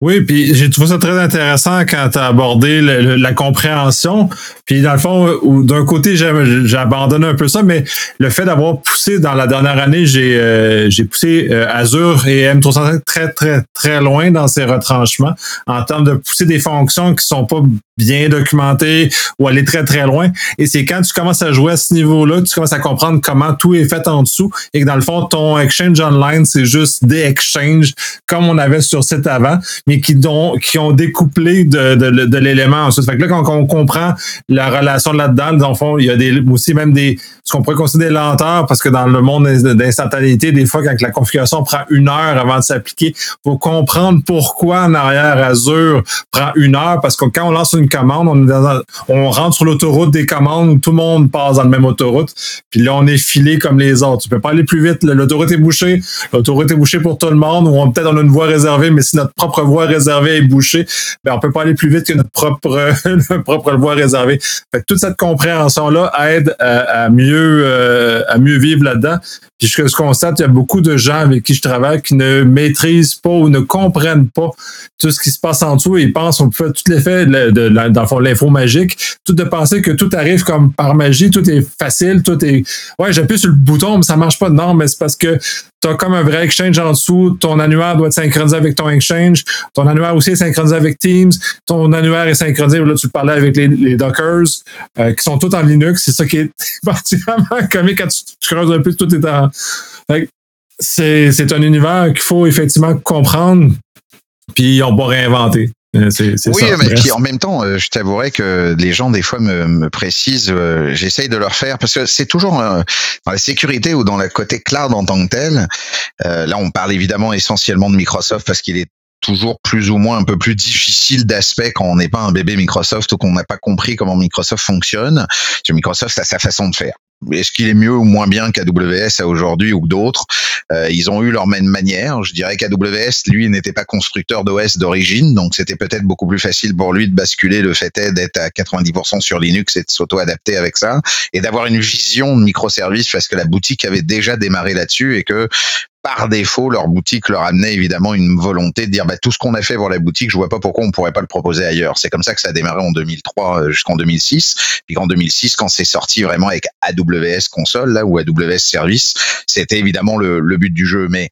Oui, puis j'ai trouvé ça très intéressant quand tu as abordé la compréhension. Puis dans le fond, d'un côté, j'ai abandonné un peu ça, mais le fait d'avoir poussé dans la dernière année, j'ai euh, poussé euh, Azure et M365 très, très, très loin dans ces retranchements en termes de pousser des fonctions qui sont pas bien documentées ou aller très, très loin. Et c'est quand tu commences à jouer à ce niveau-là, tu commences à comprendre comment tout est fait en dessous et que dans le fond, ton Exchange Online, c'est juste des exchanges comme on avait sur site avant mais qui, ont, qui ont découplé de, de, de l'élément ensuite. Fait que là, quand on comprend la relation là-dedans, dans le fond, il y a des, aussi même des, ce qu'on pourrait considérer des lenteurs, parce que dans le monde d'instantanéité, des fois, quand la configuration prend une heure avant de s'appliquer, faut comprendre pourquoi en arrière Azure prend une heure, parce que quand on lance une commande, on, rentre sur l'autoroute des commandes où tout le monde passe dans le même autoroute, puis là, on est filé comme les autres. Tu peux pas aller plus vite, l'autoroute est bouchée, l'autoroute est bouchée pour tout le monde, ou peut-être on a une voie réservée, mais si notre propre voie réservée est bouchée, ben on peut pas aller plus vite que notre propre, propre voie réservée. Fait que toute cette compréhension-là aide à, à mieux euh, à mieux vivre là-dedans. Puis je constate, il y a beaucoup de gens avec qui je travaille qui ne maîtrisent pas ou ne comprennent pas tout ce qui se passe en dessous ils pensent on fait tout l'effet de, l'info magique, tout de penser que tout arrive comme par magie, tout est facile, tout est ouais, j'appuie sur le bouton mais ça marche pas. Non, mais c'est parce que tu as comme un vrai exchange en dessous, ton annuaire doit être synchronisé avec ton exchange, ton annuaire aussi est synchronisé avec Teams, ton annuaire est synchronisé, là tu parlais avec les, Dockers euh, qui sont tous en Linux, c'est ça qui est particulièrement comique quand tu, creuses un peu, tout est en c'est un univers qu'il faut effectivement comprendre, puis on va réinventer. Euh, oui, mais qui en même temps, euh, je t'avouerai que les gens des fois me, précisent, euh, j'essaye de leur faire parce que c'est toujours dans la sécurité ou dans le côté cloud en tant que tel. là, on parle évidemment essentiellement de Microsoft parce qu'il est toujours plus ou moins un peu plus difficile d'aspect quand on n'est pas un bébé Microsoft ou qu'on n'a pas compris comment Microsoft fonctionne. Microsoft a sa façon de faire. Est-ce qu'il est mieux ou moins bien qu'AWS à aujourd'hui ou d'autres? Euh, Ils ont eu leur même manière. Je dirais qu'AWS, lui, n'était pas constructeur d'OS d'origine, donc c'était peut-être beaucoup plus facile pour lui de basculer. Le fait d'être à 90% sur Linux et de s'auto-adapter avec ça, et d'avoir une vision de microservices parce que la boutique avait déjà démarré là-dessus et que par défaut, leur boutique leur amenait évidemment une volonté de dire bah, tout ce qu'on a fait pour la boutique, je vois pas pourquoi on pourrait pas le proposer ailleurs. C'est comme ça que ça a démarré en 2003 euh, jusqu'en 2006. Puis en 2006, quand c'est sorti vraiment avec AWS console là ou AWS service, c'était évidemment le, le but du jeu. Mais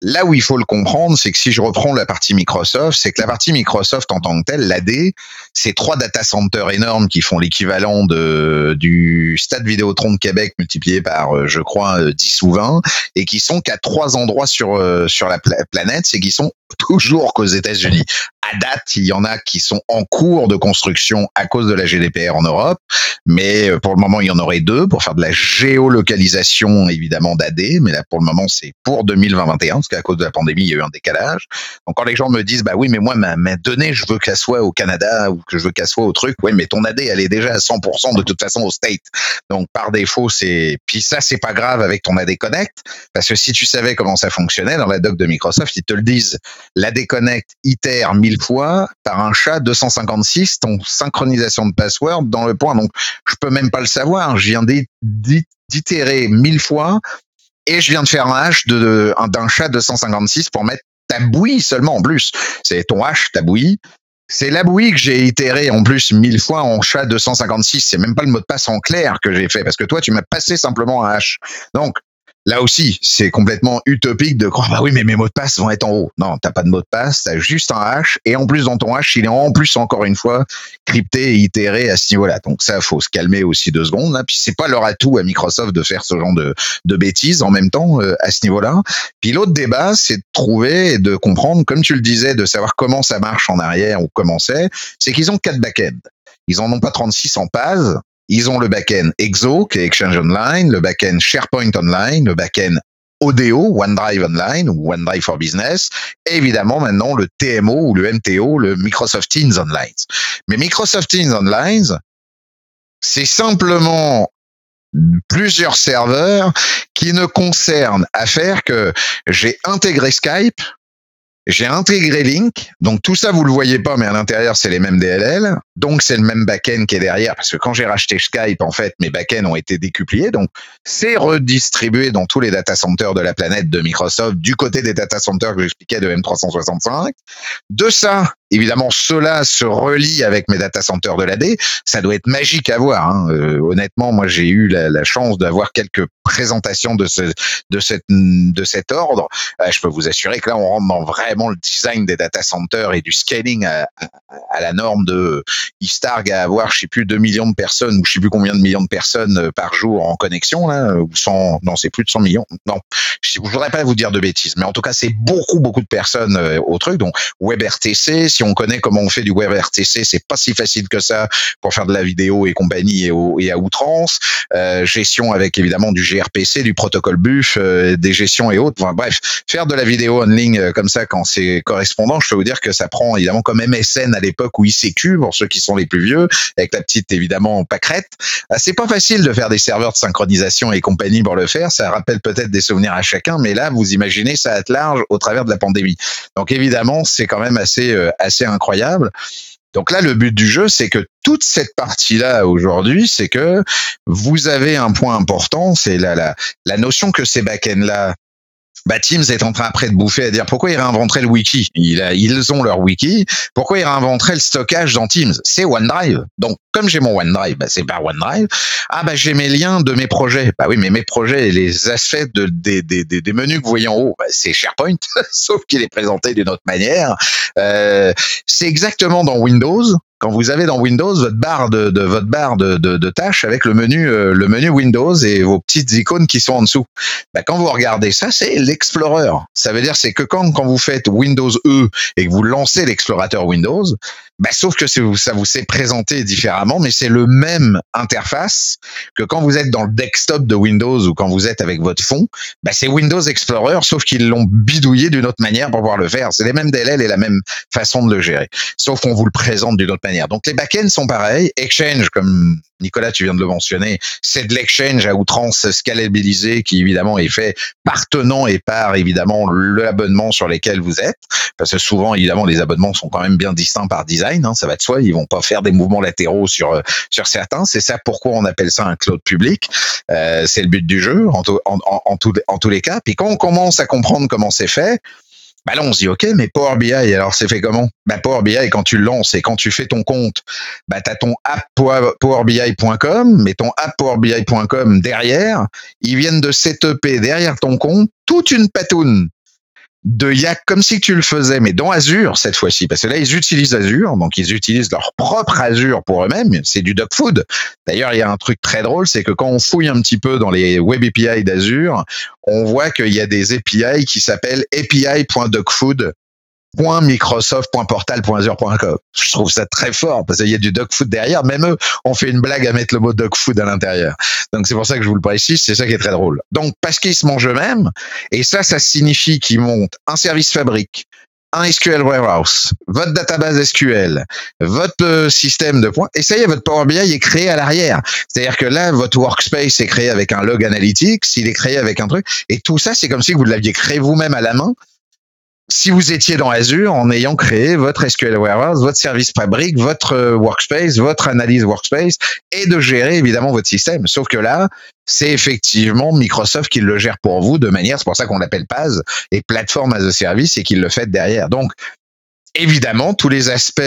Là où il faut le comprendre, c'est que si je reprends la partie Microsoft, c'est que la partie Microsoft en tant que telle, l'AD, c'est trois data centers énormes qui font l'équivalent de du Stade Vidéotron de Québec multiplié par, euh, je crois, 10 euh, ou 20, et qui sont qu'à trois endroits sur euh, sur la planète, c'est qu'ils sont toujours qu'aux États-Unis. À date, il y en a qui sont en cours de construction à cause de la GDPR en Europe, mais pour le moment, il y en aurait deux pour faire de la géolocalisation, évidemment, d'AD, mais là, pour le moment, c'est pour 2021 parce qu'à cause de la pandémie, il y a eu un décalage. Donc quand les gens me disent, bah oui, mais moi, ma, ma donnée, je veux qu'elle soit au Canada ou que je veux qu'elle soit au truc, oui, mais ton AD, elle est déjà à 100% de toute façon au state. Donc par défaut, c'est... Puis ça, c'est pas grave avec ton AD Connect, parce que si tu savais comment ça fonctionnait, dans la doc de Microsoft, ils te le disent. L'AD Connect itère mille fois par un chat 256, ton synchronisation de password dans le point. Donc je peux même pas le savoir. Je viens d'itérer mille fois et je viens de faire un hash de, d'un chat 256 pour mettre ta bouillie seulement en plus. C'est ton hash, ta bouillie. C'est la bouillie que j'ai itéré en plus mille fois en chat 256. C'est même pas le mot de passe en clair que j'ai fait parce que toi, tu m'as passé simplement un hash. Donc, Là aussi, c'est complètement utopique de croire, bah oui, mais mes mots de passe vont être en haut. Non, t'as pas de mot de passe, t'as juste un hash, et en plus, dans ton hash, il est en plus, encore une fois, crypté et itéré à ce niveau-là. Donc ça, faut se calmer aussi deux secondes. Là. Puis c'est pas leur atout à Microsoft de faire ce genre de, de bêtises en même temps euh, à ce niveau-là. Puis l'autre débat, c'est de trouver et de comprendre, comme tu le disais, de savoir comment ça marche en arrière ou comment c'est, c'est qu'ils ont quatre backends. Ils en ont pas 36 en PAS, ils ont le backend Exo, qui est Exchange Online, le backend SharePoint Online, le backend ODO, OneDrive Online ou OneDrive for Business, et évidemment maintenant le TMO ou le MTO, le Microsoft Teams Online. Mais Microsoft Teams Online, c'est simplement plusieurs serveurs qui ne concernent à faire que j'ai intégré Skype J'ai intégré Link, donc tout ça vous le voyez pas, mais à l'intérieur c'est les mêmes DLL, donc c'est le même backend qui est derrière, parce que quand j'ai racheté Skype, en fait, mes backends ont été décupliés, donc c'est redistribué dans tous les data centers de la planète de Microsoft, du côté des data centers que j'expliquais de M365. De ça, Évidemment, cela se relie avec mes data centers de l'AD. Ça doit être magique à voir. Hein. Euh, honnêtement, moi, j'ai eu la, la chance d'avoir quelques présentations de ce de cette de cet ordre. Euh, je peux vous assurer que là, on rentre dans vraiment le design des data centers et du scaling à, à, la norme de Istarg à avoir, je sais plus, 2 millions de personnes ou je sais plus combien de millions de personnes euh, par jour en connexion là, ou 100, non, c'est plus de 100 millions. Non, je voudrais pas vous dire de bêtises, mais en tout cas, c'est beaucoup beaucoup de personnes au truc. Donc WebRTC si on connaît comment on fait du WebRTC, c'est pas si facile que ça pour faire de la vidéo et compagnie et, et à outrance. Euh, gestion avec évidemment du gRPC, du protocole BUF, euh, des gestions et autres. Bref, faire de la vidéo en ligne euh, comme ça quand c'est correspondant, je peux vous dire que ça prend évidemment comme MSN à l'époque ou ICQ pour ceux qui sont les plus vieux, avec la petite évidemment pâquerette. c'est pas facile de faire des serveurs de synchronisation et compagnie pour le faire. Ça rappelle peut-être des souvenirs à chacun, mais là vous imaginez ça à large au travers de la pandémie. Donc évidemment c'est quand même assez assez incroyable. Donc là, le but du jeu, c'est que toute cette partie-là aujourd'hui, c'est que vous avez un point important, c'est la, la, la notion que ces backends-là bah, Teams est en train après de bouffer à dire pourquoi ils réinventeraient le wiki? Il a, ils ont leur wiki. Pourquoi ils réinventeraient le stockage dans Teams? C'est OneDrive. Donc, comme j'ai mon OneDrive, bah, c'est pas OneDrive. Ah, bah, j'ai mes liens de mes projets. Bah oui, mais mes projets et les aspects de, des, des, des, menus que vous voyez en haut, bah, c'est SharePoint, sauf qu'il est présenté d'une autre manière. Euh, c'est exactement dans Windows quand vous avez dans Windows votre barre de, de votre barre de, de, de, tâches avec le menu euh, le menu Windows et vos petites icônes qui sont en dessous. Bah, quand vous regardez ça, c'est l'Explorer. Ça veut dire c'est que quand quand vous faites Windows E et que vous lancez l'explorateur Windows, bah, sauf que ça vous s'est présenté différemment, mais c'est le même interface que quand vous êtes dans le desktop de Windows ou quand vous êtes avec votre fond. Bah, c'est Windows Explorer, sauf qu'ils l'ont bidouillé d'une autre manière pour pouvoir le faire. C'est les mêmes DLL et la même façon de le gérer, sauf qu'on vous le présente d'une autre manière. Donc les backends sont pareils. Exchange, comme Nicolas, tu viens de le mentionner, c'est de l'exchange à outrance scalabilisé qui évidemment est fait par tenant et par évidemment l'abonnement sur lesquels vous êtes. Parce que souvent, évidemment, les abonnements sont quand même bien distincts par design. Hein, ça va de soi. Ils vont pas faire des mouvements latéraux sur sur certains. C'est ça pourquoi on appelle ça un cloud public. Euh, c'est le but du jeu en, en, en tous les cas. Puis quand on commence à comprendre comment c'est fait, bah là, on se dit, OK, mais Power BI, alors c'est fait comment? Bah Power BI, quand tu le lances et quand tu fais ton compte, bah tu as ton app powerbi.com, mais ton app powerbi.com derrière, ils viennent de setuper derrière ton compte toute une patoune de Yak comme si tu le faisais, mais dans Azure cette fois-ci, parce que là ils utilisent Azure, donc ils utilisent leur propre Azure pour eux-mêmes. C'est du dog food. D'ailleurs, il y a un truc très drôle, c'est que quand on fouille un petit peu dans les web API d'Azure, on voit qu'il y a des API qui s'appellent API.dogfood .microsoft.portal.azure.com. Je trouve ça très fort parce qu'il y a du dog food derrière. Même eux ont fait une blague à mettre le mot dog food à l'intérieur. Donc c'est pour ça que je vous le précise. C'est ça qui est très drôle. Donc parce qu'ils se mangent eux-mêmes et ça, ça signifie qu'ils montent un service fabrique, un SQL warehouse, votre database SQL, votre euh, système de points, et ça y est, votre Power BI est créé à l'arrière. C'est-à-dire que là, votre workspace est créé avec un log analytics, il est créé avec un truc, et tout ça, c'est comme si vous l'aviez créé vous-même à la main, si vous étiez dans Azure en ayant créé votre SQL Warehouse, votre service fabrique, votre euh, workspace, votre analyse workspace et de gérer évidemment votre système. Sauf que là, c'est effectivement Microsoft qui le gère pour vous de manière, c'est pour ça qu'on l'appelle PAS et plateforme as a service et qu'il le fait derrière. Donc, évidemment, tous les aspects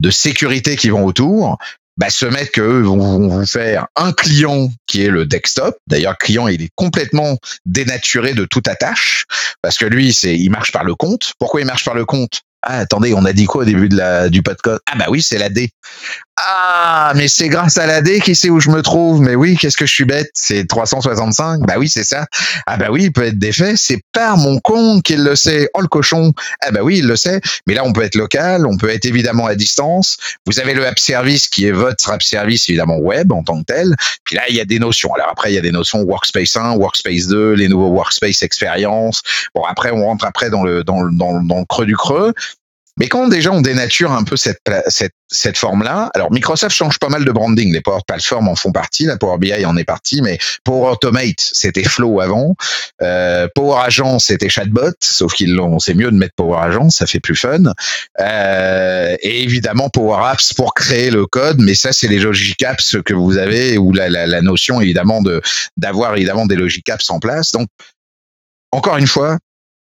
de sécurité qui vont autour, bah, se mettre qu'eux vont, vous faire un client qui est le desktop. D'ailleurs, le client, il est complètement dénaturé de toute attache parce que lui, c'est, il marche par le compte. Pourquoi il marche par le compte? Ah, attendez, on a dit quoi au début du podcast? Ah bah oui, c'est la D. Ah, mais c'est grâce à la D qui sait où je me trouve. Mais oui, qu'est-ce que je suis bête? C'est 365 Bah oui, c'est ça. Ah bah oui, il peut être défait. C'est par mon compte qu'il le sait. Oh le cochon Ah bah oui, il le sait. Mais là, on peut être local, on peut être évidemment à distance. Vous avez le app service qui est votre app service évidemment web en tant que tel. Puis là, il y a des notions. Alors après, il y a des notions Workspace 1, Workspace 2, les nouveaux Workspace Experience. Bon, après, on rentre après dans le dans, dans, dans le creux du creux. Mais quand déjà on dénature un peu cette, cette, cette forme-là, alors Microsoft change pas mal de branding, les Power Platform en font partie, la Power BI en est partie, mais Power Automate, c'était Flow avant, euh, Power Agent, c'était Chatbot, sauf qu'ils l'ont, c'est mieux de mettre Power Agent, ça fait plus fun, euh, et évidemment Power Apps pour créer le code, mais ça c'est les Logic Apps que vous avez, ou la, la, la notion évidemment de d'avoir évidemment des Logic Apps en place, donc encore une fois,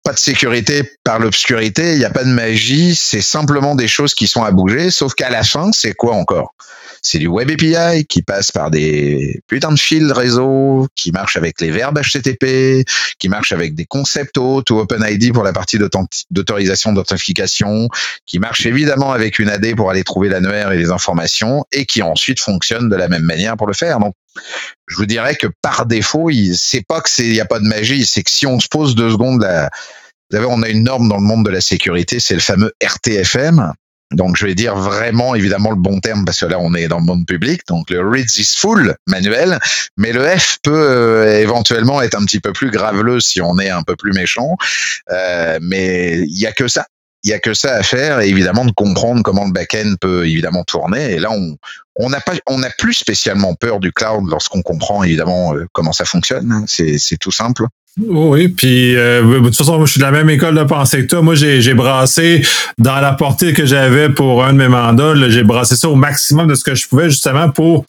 pas de sécurité par l'obscurité, il n'y a pas de magie, c'est simplement des choses qui sont à bouger, sauf qu'à la fin, c'est quoi encore? C'est du Web API qui passe par des putains de fils réseau, qui marche avec les verbes HTTP, qui marche avec des concepts autres ou OpenID pour la partie d'autorisation d'authentification, qui marche évidemment avec une AD pour aller trouver l'annuaire et les informations, et qui ensuite fonctionne de la même manière pour le faire. Je vous dirais que par défaut, c'est pas que c'est il y a pas de magie, c'est que si on se pose deux secondes là, vous savez, on a une norme dans le monde de la sécurité, c'est le fameux RTFM. Donc, je vais dire vraiment, évidemment, le bon terme parce que là, on est dans le monde public. Donc, le read this full manuel, mais le F peut euh, éventuellement être un petit peu plus graveleux si on est un peu plus méchant. Euh, mais il y a que ça. Il y a que ça à faire, et évidemment de comprendre comment le back-end peut évidemment tourner. Et là, on, on n'a pas, on n'a plus spécialement peur du cloud lorsqu'on comprend évidemment euh, comment ça fonctionne. C'est, c'est tout simple. Oui, puis euh, de toute façon, moi, je suis de la même école de pensée que toi. Moi, j'ai, brassé dans la portée que j'avais pour un de mes mandats, j'ai brassé ça au maximum de ce que je pouvais justement pour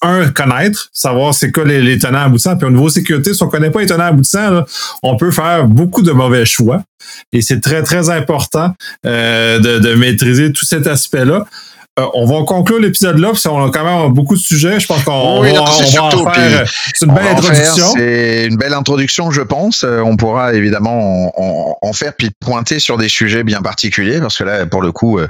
un, connaître, savoir c'est quoi les, les tenants aboutissants. Puis au niveau sécurité, si on connaît pas les tenants aboutissants, là, on peut faire beaucoup de mauvais choix. Et c'est très, très important euh, de, de maîtriser tout cet aspect-là. Euh, on va conclure l'épisode là, parce qu'on a quand même beaucoup de sujets. Je pense qu'on oui, va, on va surtout, en faire. C'est une belle introduction. C'est une belle introduction, je pense. Euh, On pourra évidemment en, en- en faire puis pointer sur des sujets bien particuliers parce que là, pour le coup, euh,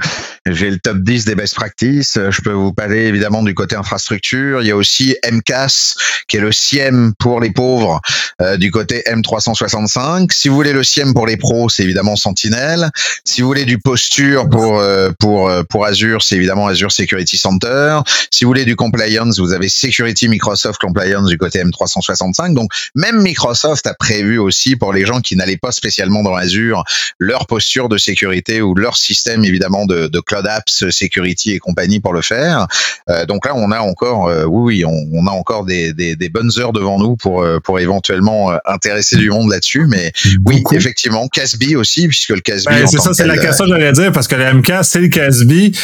j'ai le top 10 des best practices. Euh, Je peux vous parler évidemment du côté infrastructure. Il y a aussi MCAS qui est le SIEM pour les pauvres euh, du côté M365. Si vous voulez le SIEM pour les pros, c'est évidemment Sentinel. Si vous voulez du posture pour euh, pour euh, pour Azure, c'est évidemment Azure Security Center. Si vous voulez du compliance, vous avez Security Microsoft Compliance du côté M365. Donc même Microsoft a prévu aussi pour les gens qui n'allaient pas spécialement dans Azure leur posture de sécurité ou leur système évidemment de, de cloud apps security et compagnie pour le faire. Euh, donc là, on a encore, euh, oui, oui, on, on a encore des, des, des bonnes heures devant nous pour euh, pour éventuellement euh, intéresser du monde là-dessus. Mais oui, Beaucoup. effectivement, Casby aussi, puisque le Casby. Ben, en c'est ça, c'est la euh, question que j'allais dire, parce que le MK, c'est le CASB.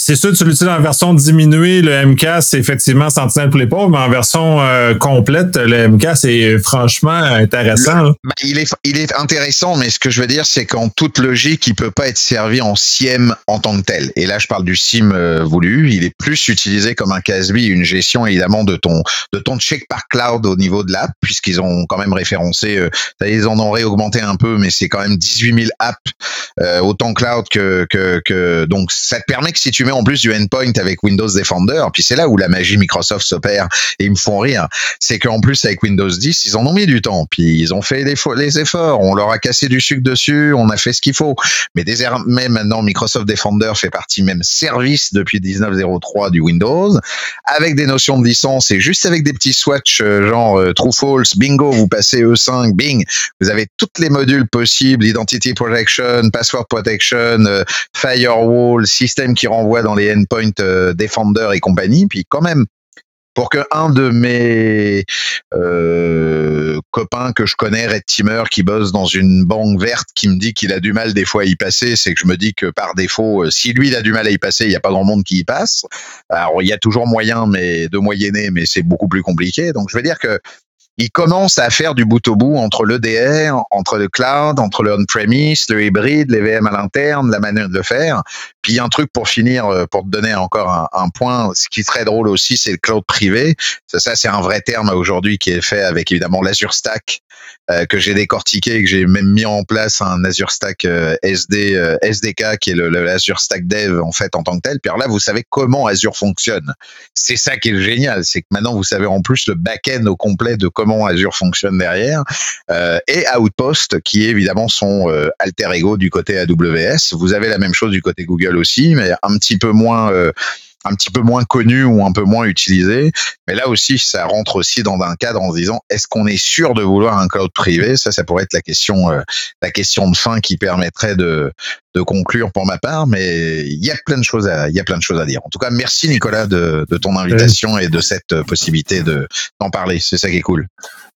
C'est sûr, tu l'utilises en version diminuée. Le MK, c'est effectivement Sentinelle pour les pauvres, mais en version euh, complète, le MK, c'est franchement intéressant. il est il est intéressant, mais ce que je veux dire, c'est qu'en toute logique, il peut pas être servi en SIEM en tant que tel. Et là, je parle du SIM euh, voulu. Il est plus utilisé comme un CASB, une gestion évidemment de ton de ton check par cloud au niveau de l'app, puisqu'ils ont quand même référencé. Euh, ils en ont réaugmenté un peu, mais c'est quand même 18 000 apps euh, autant cloud que, que que donc ça te permet que si tu mets en plus du endpoint avec Windows Defender, puis c'est là où la magie Microsoft s'opère et ils me font rire, c'est qu'en plus avec Windows 10, ils en ont mis du temps, puis ils ont fait les, fo- les efforts, on leur a cassé du sucre dessus, on a fait ce qu'il faut. Mais désormais maintenant Microsoft Defender fait partie même service depuis 19.03 du Windows, avec des notions de licence et juste avec des petits swatchs euh, genre euh, true false, bingo, vous passez E5, bing, vous avez toutes les modules possibles, identity protection, password protection, euh, firewall, système qui renvoie dans les endpoints euh, Defender et compagnie, puis quand même pour que un de mes euh, copains que je connais, Red Teamer, qui bosse dans une banque verte, qui me dit qu'il a du mal des fois à y passer, c'est que je me dis que par défaut, euh, si lui il a du mal à y passer, il n'y a pas grand monde qui y passe. Alors il y a toujours moyen, mais de moyenner, mais c'est beaucoup plus compliqué. Donc je veux dire que il commence à faire du bout au bout entre l'EDR, entre le cloud, entre le on-premise, le hybride, les VM à l'interne, la manière de le faire. Puis un truc pour finir, euh, pour te donner encore un, point, ce qui serait drôle aussi, c'est le cloud privé. Ça, ça c'est un vrai terme aujourd'hui qui est fait avec évidemment l'Azure Stack que j'ai décortiqué et que j'ai même mis en place un Azure Stack euh, SD euh, SDK qui est le, le Azure Stack Dev en fait en tant que tel. Puis alors là, vous savez comment Azure fonctionne. C'est ça qui est génial, c'est que maintenant vous savez en plus le back-end au complet de comment Azure fonctionne derrière euh, et Outpost qui est évidemment son euh, alter ego du côté AWS. Vous avez la même chose du côté Google aussi, mais un petit peu moins euh, un petit peu moins connu ou un peu moins utilisé. Mais là aussi, ça rentre aussi dans un cadre en se disant est-ce qu'on est sûr de vouloir un cloud privé? Ça, ça pourrait être la question, euh, la question de fin qui permettrait de de conclure pour ma part, mais il y a plein de choses à, il y a plein de choses à dire. En tout cas, merci Nicolas de, de ton invitation et de cette possibilité de d'en parler. C'est ça qui est cool.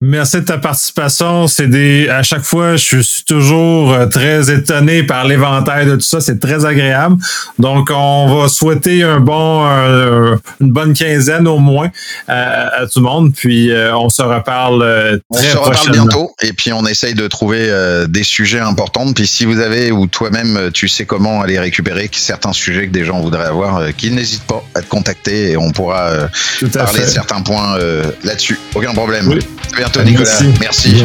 Merci de ta participation. C'est des, à chaque fois, je suis toujours euh, très étonné par l'éventail de tout ça. C'est très agréable. Donc, on va souhaiter un bon, euh, une bonne quinzaine au moins à, tout le monde. Puis, euh, on se reparle très on se reparle bientôt. Et puis, on essaye de trouver des sujets importants. Puis, si vous avez ou toi-même, tu sais comment aller récupérer certains sujets que des gens voudraient avoir, qu'ils n'hésitent pas à te contacter et on pourra parler de certains points là-dessus. Aucun problème. Oui. À bientôt, Nicolas. Merci. Merci.